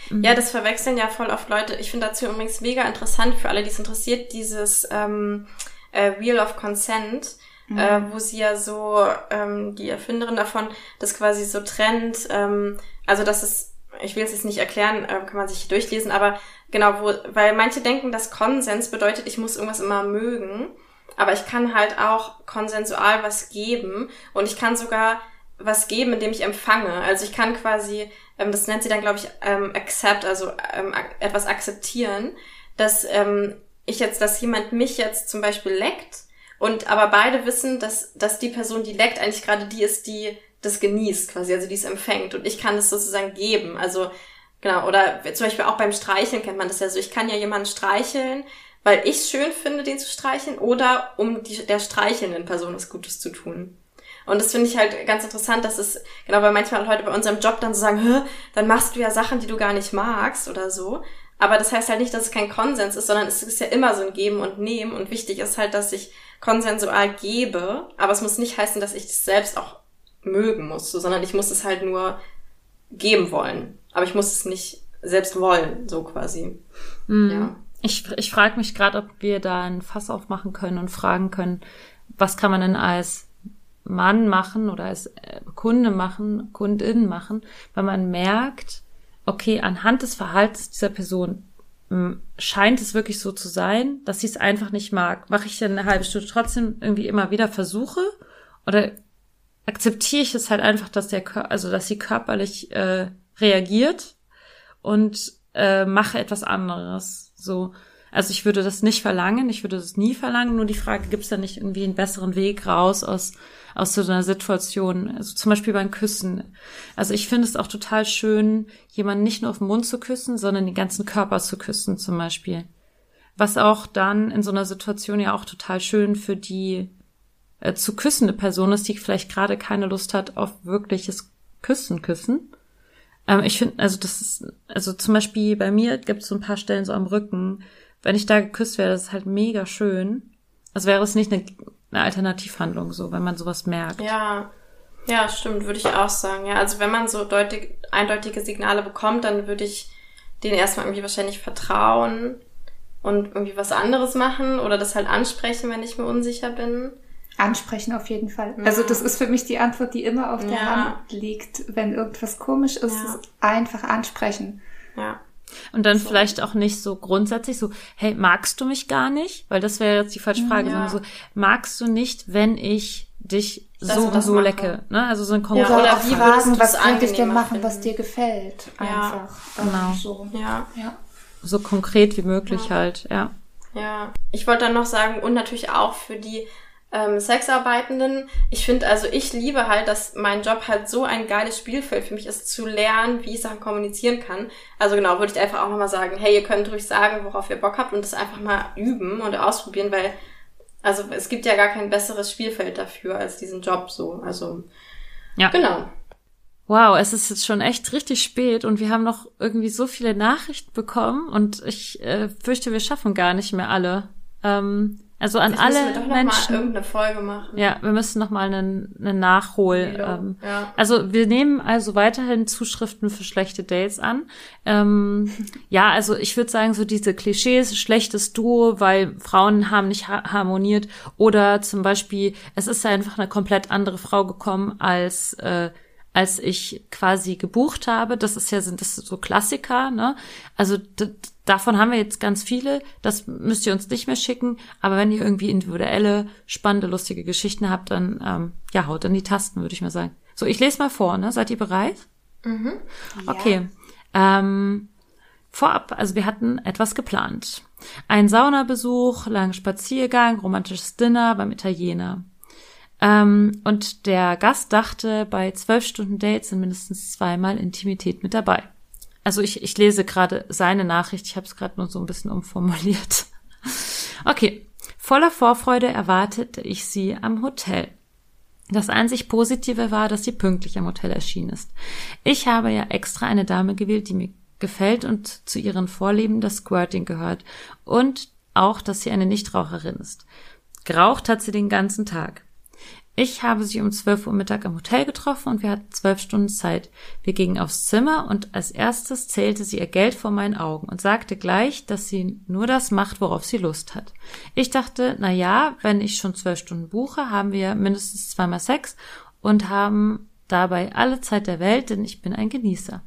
Ja, das verwechseln ja voll oft Leute. Ich finde dazu übrigens mega interessant für alle, die es interessiert, dieses ähm, äh, Wheel of Consent, äh, wo sie ja so, ähm, die Erfinderin davon, das quasi so trennt, ähm, also das ist, ich will es jetzt nicht erklären, äh, kann man sich durchlesen, aber genau, wo, weil manche denken, dass Konsens bedeutet, ich muss irgendwas immer mögen, aber ich kann halt auch konsensual was geben und ich kann sogar was geben, indem ich empfange. Also ich kann quasi, ähm, das nennt sie dann, glaube ich, ähm, accept, also ähm, ak etwas akzeptieren, dass ähm, ich jetzt, dass jemand mich jetzt zum Beispiel leckt und aber beide wissen, dass, dass die Person, die leckt, eigentlich gerade die ist, die das genießt quasi, also die es empfängt und ich kann es sozusagen geben. Also genau, oder zum Beispiel auch beim Streicheln kennt man das ja so, ich kann ja jemanden streicheln, weil ich es schön finde, den zu streicheln oder um die, der streichelnden Person was Gutes zu tun. Und das finde ich halt ganz interessant, dass es, genau, weil manchmal Leute bei unserem Job dann so sagen, Hä, dann machst du ja Sachen, die du gar nicht magst oder so. Aber das heißt halt nicht, dass es kein Konsens ist, sondern es ist ja immer so ein Geben und Nehmen. Und wichtig ist halt, dass ich konsensual gebe, aber es muss nicht heißen, dass ich es selbst auch mögen muss, so, sondern ich muss es halt nur geben wollen. Aber ich muss es nicht selbst wollen, so quasi. Ja. Ich, ich frage mich gerade, ob wir da ein Fass aufmachen können und fragen können, was kann man denn als Mann machen oder als äh, Kunde machen, Kundin machen, weil man merkt, okay, anhand des Verhaltens dieser Person scheint es wirklich so zu sein, dass sie es einfach nicht mag. Mache ich dann eine halbe Stunde trotzdem irgendwie immer wieder Versuche oder akzeptiere ich es halt einfach, dass der Kör also dass sie körperlich äh, reagiert und äh, mache etwas anderes. So, also ich würde das nicht verlangen, ich würde das nie verlangen. Nur die Frage, gibt es da nicht irgendwie einen besseren Weg raus aus aus so einer Situation? Also zum Beispiel beim Küssen. Also ich finde es auch total schön, jemanden nicht nur auf den Mund zu küssen, sondern den ganzen Körper zu küssen, zum Beispiel. Was auch dann in so einer Situation ja auch total schön für die äh, zu küssende Person ist, die vielleicht gerade keine Lust hat auf wirkliches Küssen, Küssen. Ähm, ich finde, also das ist, also zum Beispiel bei mir gibt es so ein paar Stellen so am Rücken. Wenn ich da geküsst werde, das ist halt mega schön. Also wäre es nicht eine, eine Alternativhandlung, so, wenn man sowas merkt. Ja, ja, stimmt, würde ich auch sagen. Ja, also wenn man so deutlich, eindeutige Signale bekommt, dann würde ich denen erstmal irgendwie wahrscheinlich vertrauen und irgendwie was anderes machen oder das halt ansprechen, wenn ich mir unsicher bin. Ansprechen auf jeden Fall. Also das ist für mich die Antwort, die immer auf der Ja. Hand liegt. Wenn irgendwas komisch ist, Ja. ist einfach ansprechen. Ja. Und dann vielleicht auch nicht so grundsätzlich so, hey, magst du mich gar nicht? Weil das wäre jetzt die falsche Frage, Ja. sondern so, magst du nicht, wenn ich dich Das so und so mache. lecke? Ne? Also so ein Ja, konkretes Oder, oder auch wie fragen, du was könnte ich denn machen, was finden? dir gefällt. Ja. Einfach. Ähm, Genau. So. Ja. Ja. so konkret wie möglich Ja. halt, ja. Ja, ich wollte dann noch sagen, und natürlich auch für die ähm, Sexarbeitenden, ich finde, also ich liebe halt, dass mein Job halt so ein geiles Spielfeld für mich ist, zu lernen, wie ich Sachen kommunizieren kann. Also genau, würde ich einfach auch nochmal sagen, hey, ihr könnt ruhig sagen, worauf ihr Bock habt und das einfach mal üben und ausprobieren, weil, also es gibt ja gar kein besseres Spielfeld dafür als diesen Job so. Also, Ja. genau. Wow, es ist jetzt schon echt richtig spät und wir haben noch irgendwie so viele Nachrichten bekommen und ich äh, fürchte, wir schaffen gar nicht mehr alle. Ähm, Also an müssen alle wir doch noch Menschen. Mal irgendeine Folge machen. Ja, wir müssen noch mal einen, einen Nachhol. Ähm, ja. Also wir nehmen also weiterhin Zuschriften für schlechte Dates an. Ähm, ja, also ich würde sagen, so diese Klischees, schlechtes Duo, weil Frauen haben nicht ha harmoniert oder zum Beispiel, es ist einfach eine komplett andere Frau gekommen als äh, als ich quasi gebucht habe. Das ist ja sind das so Klassiker, ne? Also d- davon haben wir jetzt ganz viele. Das müsst ihr uns nicht mehr schicken. Aber wenn ihr irgendwie individuelle, spannende, lustige Geschichten habt, dann ähm, ja haut in die Tasten, würde ich mal sagen. So, ich lese mal vor. Ne? Seid ihr bereit? Okay. Ähm, vorab, also wir hatten etwas geplant. Ein Saunabesuch, langen Spaziergang, romantisches Dinner beim Italiener. Ähm, und der Gast dachte, bei zwölf Stunden Dates sind mindestens zweimal Intimität mit dabei. Also ich, ich lese gerade seine Nachricht, ich habe es gerade nur so ein bisschen umformuliert. Okay, voller Vorfreude erwartete ich sie am Hotel. Das einzig Positive war, dass sie pünktlich am Hotel erschienen ist. Ich habe ja extra eine Dame gewählt, die mir gefällt und zu ihren Vorlieben das Squirting gehört und auch, dass sie eine Nichtraucherin ist. Geraucht hat sie den ganzen Tag. Ich habe sie um 12 Uhr Mittag am Hotel getroffen und wir hatten zwölf Stunden Zeit. Wir gingen aufs Zimmer und als erstes zählte sie ihr Geld vor meinen Augen und sagte gleich, dass sie nur das macht, worauf sie Lust hat. Ich dachte, na ja, wenn ich schon zwölf Stunden buche, haben wir mindestens zweimal Sex und haben dabei alle Zeit der Welt, denn ich bin ein Genießer.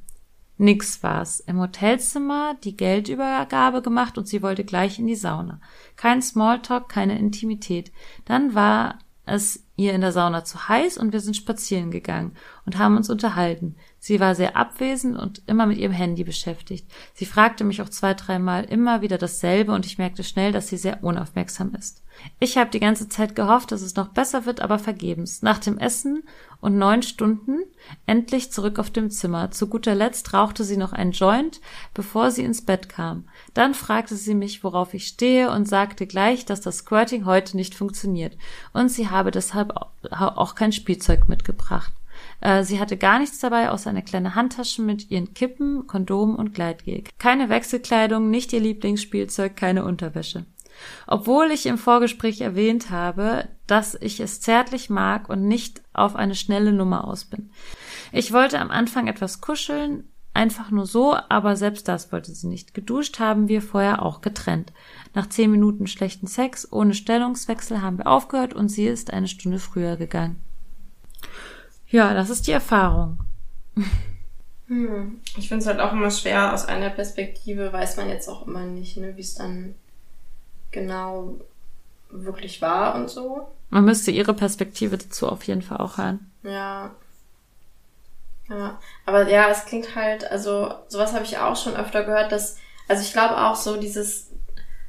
Nix war's. Im Hotelzimmer die Geldübergabe gemacht und sie wollte gleich in die Sauna. Kein Smalltalk, keine Intimität. Dann war es ihr in der Sauna zu heiß und wir sind spazieren gegangen und haben uns unterhalten. Sie war sehr abwesend und immer mit ihrem Handy beschäftigt. Sie fragte mich auch zwei, dreimal immer wieder dasselbe und ich merkte schnell, dass sie sehr unaufmerksam ist. Ich habe die ganze Zeit gehofft, dass es noch besser wird, aber vergebens. Nach dem Essen und neun Stunden endlich zurück auf dem Zimmer. Zu guter Letzt rauchte sie noch ein Joint, bevor sie ins Bett kam. Dann fragte sie mich, worauf ich stehe und sagte gleich, dass das Squirting heute nicht funktioniert und sie habe deshalb auch kein Spielzeug mitgebracht. Äh, Sie hatte gar nichts dabei, außer eine kleine Handtasche mit ihren Kippen, Kondom und Gleitgel. Keine Wechselkleidung, nicht ihr Lieblingsspielzeug, keine Unterwäsche. Obwohl ich im Vorgespräch erwähnt habe, dass ich es zärtlich mag und nicht auf eine schnelle Nummer aus bin. Ich wollte am Anfang etwas kuscheln, einfach nur so, aber selbst das wollte sie nicht. Geduscht haben wir vorher auch getrennt. Nach zehn Minuten schlechten Sex ohne Stellungswechsel haben wir aufgehört und sie ist eine Stunde früher gegangen. Ja, das ist die Erfahrung. Hm. Ich finde es halt auch immer schwer, aus einer Perspektive weiß man jetzt auch immer nicht, ne, wie es dann genau wirklich war und so. Man müsste ihre Perspektive dazu auf jeden Fall auch hören. Ja. Ja, aber ja, es klingt halt, also sowas habe ich auch schon öfter gehört, dass, also ich glaube auch so dieses,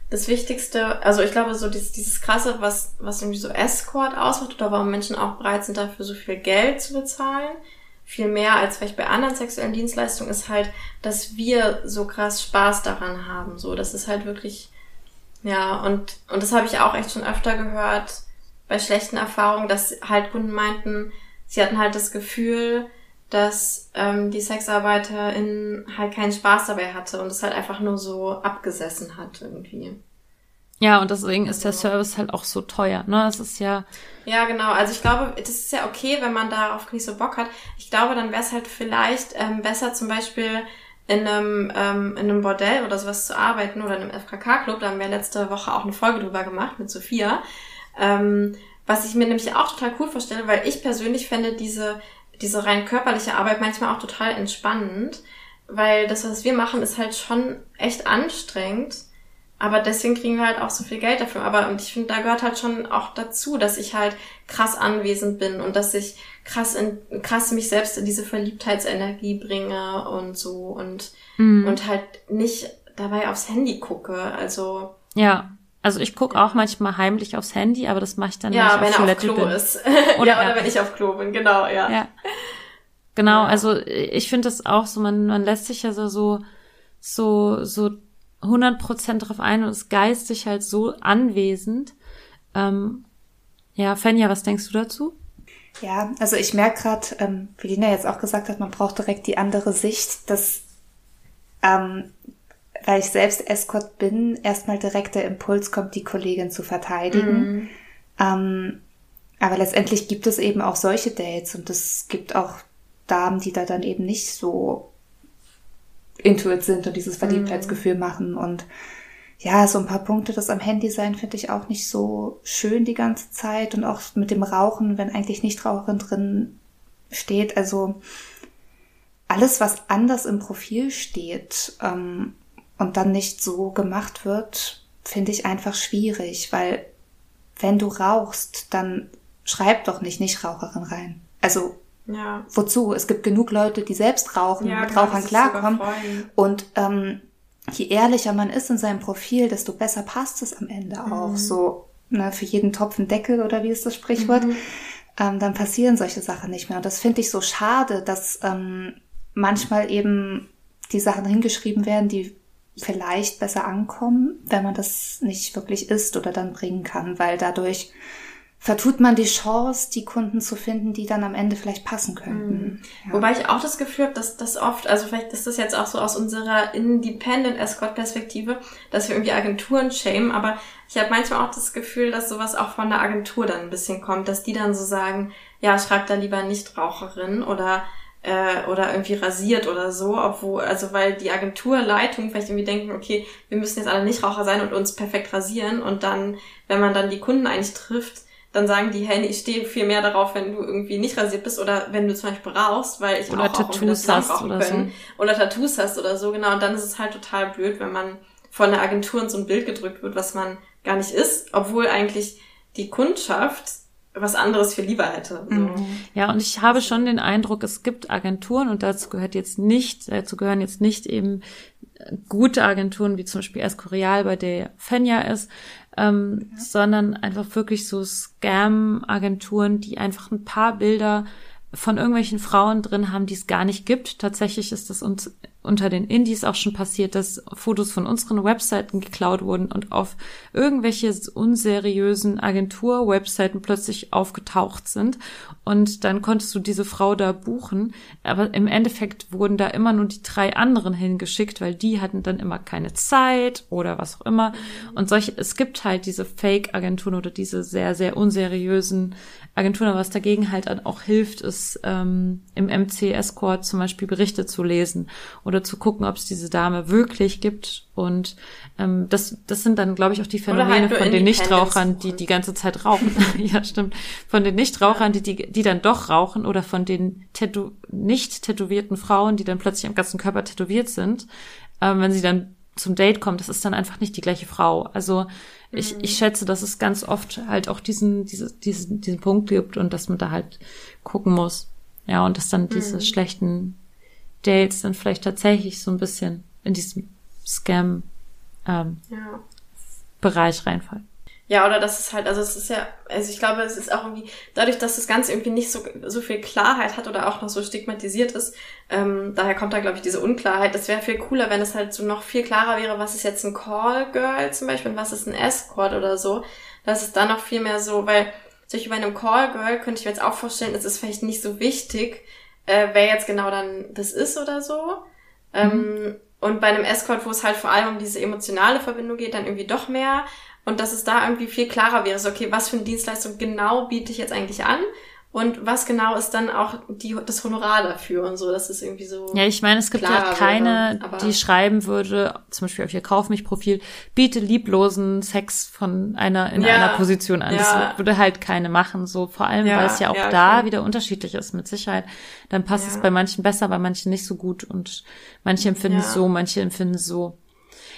das Wichtigste, also ich glaube so dieses, dieses krasse, was, was irgendwie so Escort ausmacht oder warum Menschen auch bereit sind, dafür so viel Geld zu bezahlen, viel mehr als vielleicht bei anderen sexuellen Dienstleistungen, ist halt, dass wir so krass Spaß daran haben. So, das ist halt wirklich, ja, und, und das habe ich auch echt schon öfter gehört bei schlechten Erfahrungen, dass halt Kunden meinten, sie hatten halt das Gefühl, dass ähm, die Sexarbeiterin halt keinen Spaß dabei hatte und es halt einfach nur so abgesessen hat irgendwie. Ja, und deswegen ist der Service halt auch so teuer, ne? Es ist ja. Ja, genau. Also ich glaube, das ist ja okay, wenn man darauf nicht so Bock hat. Ich glaube, dann wäre es halt vielleicht ähm, besser, zum Beispiel in einem, ähm, in einem Bordell oder sowas zu arbeiten oder in einem FKK-Club. Da haben wir letzte Woche auch eine Folge drüber gemacht mit Sophia. Ähm, was ich mir nämlich auch total cool vorstelle, weil ich persönlich fände diese, diese rein körperliche Arbeit manchmal auch total entspannend, weil das, was wir machen, ist halt schon echt anstrengend. Aber deswegen kriegen wir halt auch so viel Geld dafür. Aber und ich finde, da gehört halt schon auch dazu, dass ich halt krass anwesend bin und dass ich krass in, krass mich selbst in diese Verliebtheitsenergie bringe und so und, Mhm. und halt nicht dabei aufs Handy gucke. Also Ja. Also ich gucke auch manchmal heimlich aufs Handy, aber das mache ich dann, ja, wenn wenn ich auf er auf Toilette Klo bin. ist. Oder- ja, oder wenn ich auf Klo bin, genau, ja. Ja. Genau, also ich finde das auch so, man, man lässt sich ja so, so, so, so 100% drauf ein und ist geistig halt so anwesend. Ähm, ja, Fenja, was denkst du dazu? Ja, also ich merke gerade, ähm, wie Lina jetzt auch gesagt hat, man braucht direkt die andere Sicht. Das ähm, weil ich selbst Escort bin, erstmal direkt der Impuls kommt, die Kollegin zu verteidigen. Mhm. Ähm, aber letztendlich gibt es eben auch solche Dates und es gibt auch Damen, die da dann eben nicht so intuit sind und dieses Verliebtheitsgefühl mhm. machen und ja, so ein paar Punkte, das am Handy sein, finde ich auch nicht so schön die ganze Zeit und auch mit dem Rauchen, wenn eigentlich Nichtraucherin drin steht. Also alles, was anders im Profil steht ähm, und dann nicht so gemacht wird, finde ich einfach schwierig, weil wenn du rauchst, dann schreib doch nicht Nichtraucherin rein. Also ja. wozu? Es gibt genug Leute, die selbst rauchen, ja, mit Rauchern klarkommen. Und ähm, je ehrlicher man ist in seinem Profil, desto besser passt es am Ende mhm. auch. So, ne, für jeden Topf ein Deckel oder wie ist das Sprichwort? Mhm. Ähm, dann passieren solche Sachen nicht mehr. Und das finde ich so schade, dass ähm, manchmal eben die Sachen hingeschrieben werden, die vielleicht besser ankommen, wenn man das nicht wirklich ist oder dann bringen kann, weil dadurch vertut man die Chance, die Kunden zu finden, die dann am Ende vielleicht passen könnten. Mhm. Ja. Wobei ich auch das Gefühl habe, dass das oft, also vielleicht ist das jetzt auch so aus unserer Independent Escort Perspektive, dass wir irgendwie Agenturen shamen, aber ich habe manchmal auch das Gefühl, dass sowas auch von der Agentur dann ein bisschen kommt, dass die dann so sagen, ja, schreibt da lieber Nichtraucherin oder äh, oder irgendwie rasiert oder so, obwohl, also weil die Agenturleitung vielleicht irgendwie denken, okay, wir müssen jetzt alle Nichtraucher sein und uns perfekt rasieren und dann, wenn man dann die Kunden eigentlich trifft, dann sagen die, hey, ich stehe viel mehr darauf, wenn du irgendwie nicht rasiert bist oder wenn du zum Beispiel rauchst, weil ich oder auch Tattoos auch hast oder können. so. Oder Tattoos hast oder so, genau. Und dann ist es halt total blöd, wenn man von der Agentur in so ein Bild gedrückt wird, was man gar nicht ist, obwohl eigentlich die Kundschaft was anderes viel lieber hätte. So. Mhm. Ja, und ich habe schon den Eindruck, es gibt Agenturen und dazu gehört jetzt nicht, dazu gehören jetzt nicht eben gute Agenturen wie zum Beispiel Escorial, bei der Fenja ist, ähm, ja. sondern einfach wirklich so Scam-Agenturen, die einfach ein paar Bilder von irgendwelchen Frauen drin haben, die es gar nicht gibt. Tatsächlich ist das uns unter den Indies auch schon passiert, dass Fotos von unseren Webseiten geklaut wurden und auf irgendwelche unseriösen Agentur-Webseiten plötzlich aufgetaucht sind. Und dann konntest du diese Frau da buchen. Aber im Endeffekt wurden da immer nur die drei anderen hingeschickt, weil die hatten dann immer keine Zeit oder was auch immer. Und solche, es gibt halt diese Fake-Agenturen oder diese sehr, sehr unseriösen Agenturen. Was dagegen halt auch hilft, ist ähm, im MC-Escort zum Beispiel Berichte zu lesen oder zu gucken, ob es diese Dame wirklich gibt. Und ähm, das, das sind dann, glaube ich, auch die Phänomene halt von den Nichtrauchern, die die ganze Zeit rauchen. ja, stimmt. Von den Nichtrauchern, die, die, die dann doch rauchen oder von den tätow nicht tätowierten Frauen, die dann plötzlich am ganzen Körper tätowiert sind, ähm, wenn sie dann zum Date kommt, das ist dann einfach nicht die gleiche Frau. Also ich, ich mhm. schätze, dass es ganz oft halt auch diesen, diese, diesen, diesen Punkt gibt und dass man da halt gucken muss. Ja, und dass dann diese mhm. schlechten Dates dann vielleicht tatsächlich so ein bisschen in diesem Scam ähm, ja. Bereich reinfallen. Ja, oder das ist halt, also es ist ja, also ich glaube, es ist auch irgendwie, dadurch, dass das Ganze irgendwie nicht so, so viel Klarheit hat oder auch noch so stigmatisiert ist, ähm, daher kommt da, glaube ich, diese Unklarheit. Das wäre viel cooler, wenn es halt so noch viel klarer wäre, was ist jetzt ein Call Girl zum Beispiel und was ist ein Escort oder so. Das ist dann noch viel mehr so, weil solche bei einem Call Girl könnte ich mir jetzt auch vorstellen, es ist vielleicht nicht so wichtig, äh, wer jetzt genau dann das ist oder so. Ähm, mhm. Und bei einem Escort, wo es halt vor allem um diese emotionale Verbindung geht, dann irgendwie doch mehr. Und dass es da irgendwie viel klarer wäre, so, okay, was für eine Dienstleistung genau biete ich jetzt eigentlich an? Und was genau ist dann auch die, das Honorar dafür und so, das ist irgendwie so. Ja, ich meine, es gibt halt keine, wäre, die schreiben würde, zum Beispiel auf ihr Kauf mich Profil, biete lieblosen Sex von einer, in ja, einer Position an. Ja. Das würde halt keine machen, so, vor allem, ja, weil es ja auch da okay. wieder unterschiedlich ist, mit Sicherheit. Dann passt es bei manchen besser, bei manchen nicht so gut und manche empfinden es so, manche empfinden es so.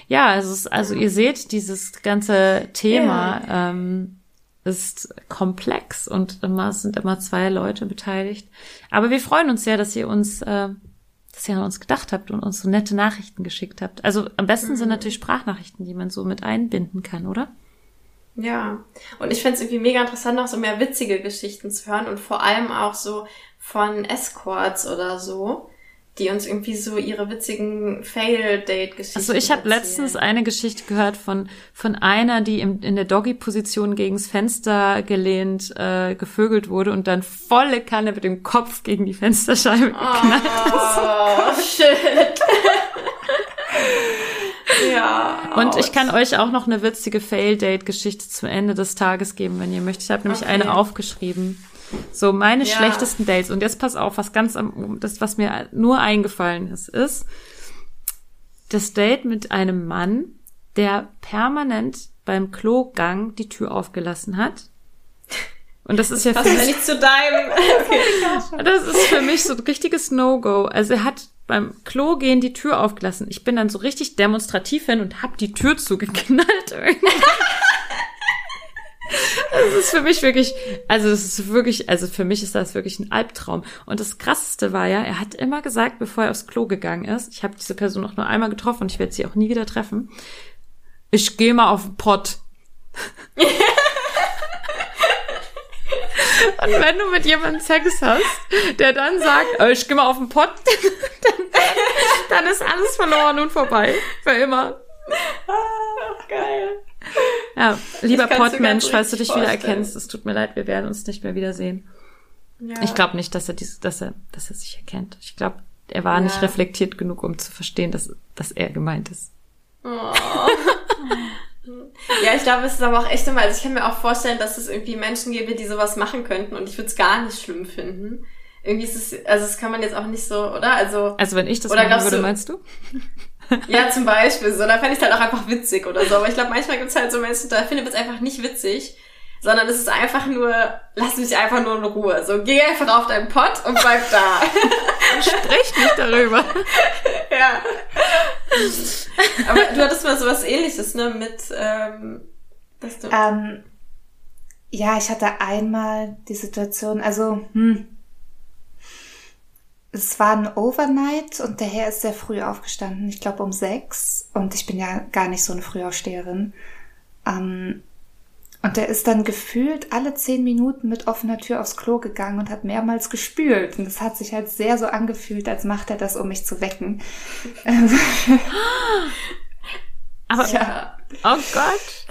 Ja, es ist, also ihr seht, dieses ganze Thema, ähm, ist komplex und immer sind immer zwei Leute beteiligt. Aber wir freuen uns sehr, dass ihr uns, äh, dass ihr an uns gedacht habt und uns so nette Nachrichten geschickt habt. Also am besten mhm. sind natürlich Sprachnachrichten, die man so mit einbinden kann, oder? Ja, und ich finde es irgendwie mega interessant, auch so mehr witzige Geschichten zu hören und vor allem auch so von Escorts oder so die uns irgendwie so ihre witzigen Fail-Date-Geschichten Also ich habe letztens eine Geschichte gehört von von einer, die im, in der Doggy-Position gegens Fenster gelehnt äh, gevögelt wurde und dann volle Kanne mit dem Kopf gegen die Fensterscheibe geknallt Oh, shit. Ja. Und ich kann euch auch noch eine witzige Fail-Date-Geschichte zum Ende des Tages geben, wenn ihr möchtet. Ich habe nämlich Okay. eine aufgeschrieben. So, meine Ja. schlechtesten Dates. Und jetzt pass auf, was ganz am, das, was mir nur eingefallen ist, ist das Date mit einem Mann, der permanent beim Klogang die Tür aufgelassen hat. Und das ist ja für mich, nicht zu deinem. das ist für mich so ein richtiges No-Go. Also er hat beim Klo gehen die Tür aufgelassen. Ich bin dann so richtig demonstrativ hin und hab die Tür zugeknallt. irgendwie. Das ist für mich wirklich, also es ist wirklich, also für mich ist das wirklich ein Albtraum. Und das Krasseste war ja, er hat immer gesagt, bevor er aufs Klo gegangen ist, ich habe diese Person noch nur einmal getroffen und ich werde sie auch nie wieder treffen, ich gehe mal auf den Pott. Und wenn du mit jemandem Sex hast, der dann sagt, äh, ich gehe mal auf den Pott, dann, dann ist alles verloren und vorbei. Für immer. Geil. Ja, lieber Pottmensch, ganz falls du dich wieder vorstellen. erkennst, es tut mir leid, wir werden uns nicht mehr wiedersehen. Ja. Ich glaube nicht, dass er dies, dass er, dass er sich erkennt. Ich glaube, er war nicht Ja. reflektiert genug, um zu verstehen, dass, dass er gemeint ist. Oh. Ja, ich glaube, es ist aber auch echt immer, also ich kann mir auch vorstellen, dass es irgendwie Menschen gäbe, die sowas machen könnten und ich würde es gar nicht schlimm finden. Irgendwie ist es, also das kann man jetzt auch nicht so, oder? Also, Also wenn ich das machen würde, du- meinst du? Ja, zum Beispiel, so, da fände ich halt auch einfach witzig oder so. Aber ich glaube, manchmal gibt es halt so Menschen, da findet man es einfach nicht witzig, sondern es ist einfach nur, lass mich einfach nur in Ruhe. So, geh einfach auf deinen Pott und bleib da. Sprich nicht darüber. ja. Aber du hattest mal sowas ähnliches, ne, mit, ähm, dass du, Ähm, ja, ich hatte einmal die Situation, also, hm, es war ein Overnight und der Herr ist sehr früh aufgestanden, ich glaube um sechs und ich bin ja gar nicht so eine Frühaufsteherin. Ähm, und der ist dann gefühlt alle zehn Minuten mit offener Tür aufs Klo gegangen und hat mehrmals gespült. Und es hat sich halt sehr so angefühlt, als macht er das, um mich zu wecken. Aber, ja. oh Gott.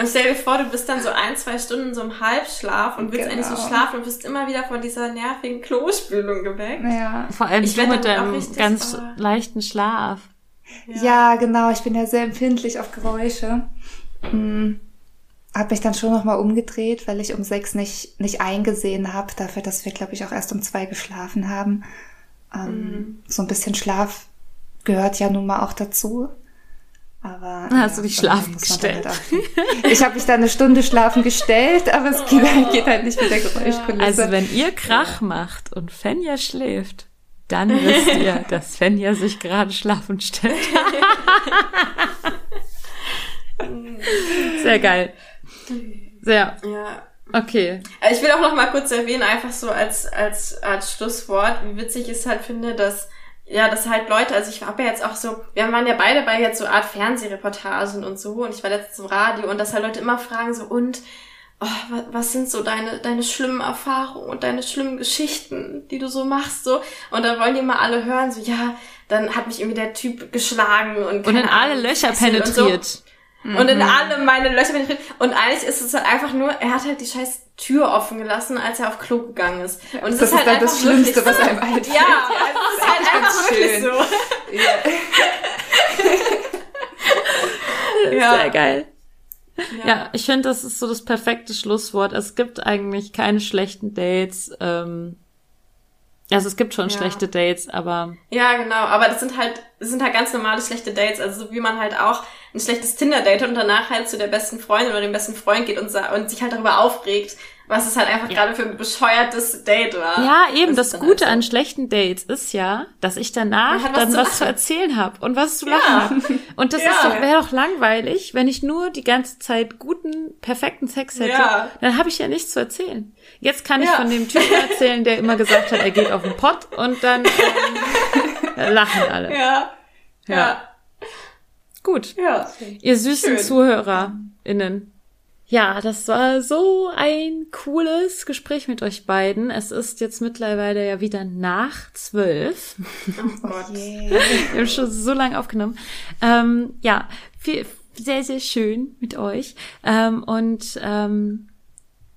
Und stell dir vor, du bist dann so ein, zwei Stunden in so einem Halbschlaf und willst Genau. eigentlich so schlafen und bist immer wieder von dieser nervigen Klospülung geweckt. Naja. Vor allem Ich mit deinem ganz äh, leichten Schlaf. Ja. genau. Ich bin ja sehr empfindlich auf Geräusche. Hm. Hab mich dann schon nochmal umgedreht, weil ich um sechs nicht, nicht eingesehen habe, dafür, dass wir, glaube ich, auch erst um zwei geschlafen haben. Ähm, So ein bisschen Schlaf gehört ja nun mal auch dazu. Aber Hast du dich schlafen gestellt? ich habe mich da eine Stunde schlafen gestellt, aber es geht, geht halt nicht mit der Geräuschkulisse. Also wenn ihr Krach macht und Fenja schläft, dann wisst ihr, dass Fenja sich gerade schlafen stellt. Sehr geil. Sehr. Ja. Okay. Also Ich will auch noch mal kurz erwähnen, einfach so als, als, als Schlusswort, wie witzig ich es halt finde, dass, ja, dass halt Leute, also ich habe ja jetzt auch so, wir waren ja beide bei jetzt so Art Fernsehreportagen und so und ich war letztens im Radio und dass halt Leute immer fragen so, und, oh, was, sind so deine, deine schlimmen Erfahrungen und deine schlimmen Geschichten, die du so machst, so, und dann wollen die immer alle hören, so, ja, dann hat mich irgendwie der Typ geschlagen und Und in alle Löcher gefesselt und so. penetriert. Und in alle meine Löcher penetriert. Und eigentlich ist es halt einfach nur, er hat halt die scheiß Tür offen gelassen, als er auf Klo gegangen ist. Und es Das ist halt ist dann einfach das Schlimmste, wirklich was so. einem einfällt. Ja, es ist halt einfach wirklich schön. so. Sehr geil. Ja, ich finde, das ist so das perfekte Schlusswort. Es gibt eigentlich keine schlechten Dates. Ähm, also es gibt schon Ja. schlechte Dates, aber Ja, genau. Aber das sind halt, das sind halt ganz normale schlechte Dates. Also so wie man halt auch ein schlechtes Tinder-Date hat und danach halt zu der besten Freundin oder dem besten Freund geht und, und sich halt darüber aufregt, was es halt einfach gerade für ein bescheuertes Date war. ja, eben das, dann Gute halt an schlechten Dates ist ja, dass ich danach was dann zu was zu erzählen habe und was zu Ja. lachen habe. Und das Ja. ist doch wäre doch langweilig, wenn ich nur die ganze Zeit guten, perfekten Sex hätte. Ja. Dann habe ich ja nichts zu erzählen. Jetzt kann ich Ja. von dem Typen erzählen, der immer gesagt hat, er geht auf den Pott und dann ähm, lachen alle. Ja. Ja. Ja. Gut. Ja. Ihr süßen Schön. ZuhörerInnen. Ja, das war so ein cooles Gespräch mit euch beiden. Es ist jetzt mittlerweile ja wieder nach zwölf. Oh Gott. Wir haben schon so lange aufgenommen. Ähm, ja, viel, sehr, sehr schön mit euch. Ähm, und ähm,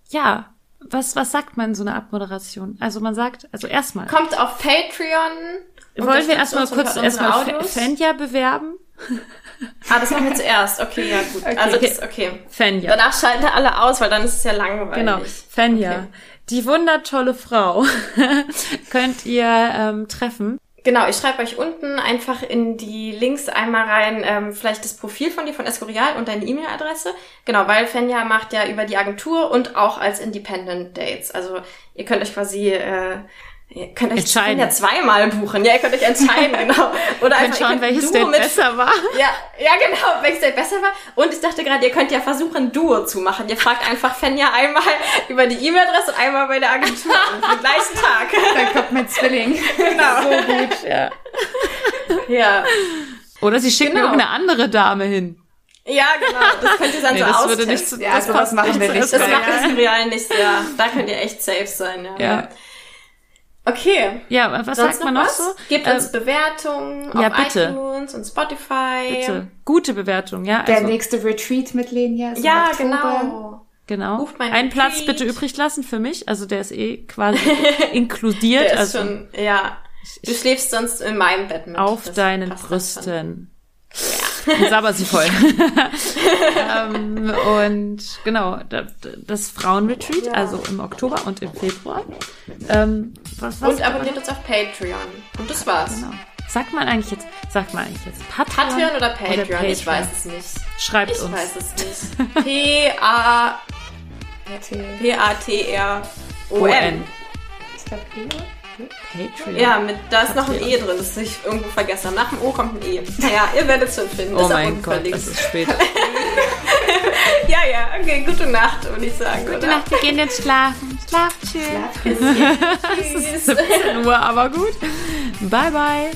ja, was, was sagt man in so einer Abmoderation? Also man sagt, also erstmal, Kommt auf Patreon. wollen wir erstmal kurz erstmal Audios. Fenja bewerben? Ah, das machen wir zuerst. Okay, ja, gut. Okay. Also, das, okay. Fenja. Danach schalten alle aus, weil dann ist es ja langweilig. Genau. Fenja. Okay. Die wundertolle Frau könnt ihr ähm, treffen. Genau, ich schreibe euch unten einfach in die Links einmal rein, ähm, vielleicht das Profil von dir von Escorial und deine E-Mail-Adresse. Genau, weil Fenja macht ja über die Agentur und auch als Independent Dates. Also ihr könnt euch quasi äh, Ihr könnt euch entscheiden. ja zweimal buchen. Ja, ihr könnt euch entscheiden, genau. Oder einfach schauen, welches Date mit, besser war. Ja, ja, genau, welches Date besser war. Und ich dachte gerade, ihr könnt ja versuchen, ein Duo zu machen. Ihr fragt einfach Fenja einmal über die E-Mail-Adresse und einmal bei der Agentur am gleichen Tag. Dann kommt mein Zwilling. Genau. So gut, ja. Ja. Oder sie schicken genau. irgendeine andere Dame hin. Ja, genau. Das könnt ihr dann nee, so das würde nicht zu, ja, das, das machen wir nicht. Das macht das real nicht, ja. Da könnt ihr echt safe sein, ja. ja. Okay. Ja, was Sonst sagt man noch, was? so? Gebt äh, uns Bewertungen ja, auf bitte. iTunes und Spotify. Bitte. Gute Bewertung, ja. Der also. nächste Retreat mit Lenia ist Ja, genau. Genau. Einen Platz bitte übrig lassen für mich. Also der ist eh quasi inkludiert. Der ist also schon, ja. Du schläfst sonst in meinem Bett mit. Auf das deinen Brüsten. Ja. Sabber sie voll. ähm, und genau, das Frauenretreat, ja. also im Oktober und im Februar. Ähm, was, was und abonniert uns auf Patreon. Und das war's. Genau. Sagt man eigentlich jetzt, sagt man eigentlich jetzt Patreon, Patreon oder, Patreon? oder Patreon? Ich weiß es nicht. Schreibt ich uns. Ich weiß es nicht. P-A... P-A-T-R-O-N. Ist das P? Patreon. Ja, mit, da ist noch ein E drin, das ich irgendwo vergessen habe. Nach dem O kommt ein E. Naja, ihr werdet es schon finden. Oh mein Gott, verlinkt. das ist spät. ja, ja, okay, gute Nacht, würde ich sagen. Gute oder? Nacht, wir gehen jetzt schlafen. Schlaf schön. Schlaf es ist 17 Uhr, aber gut. Bye, bye.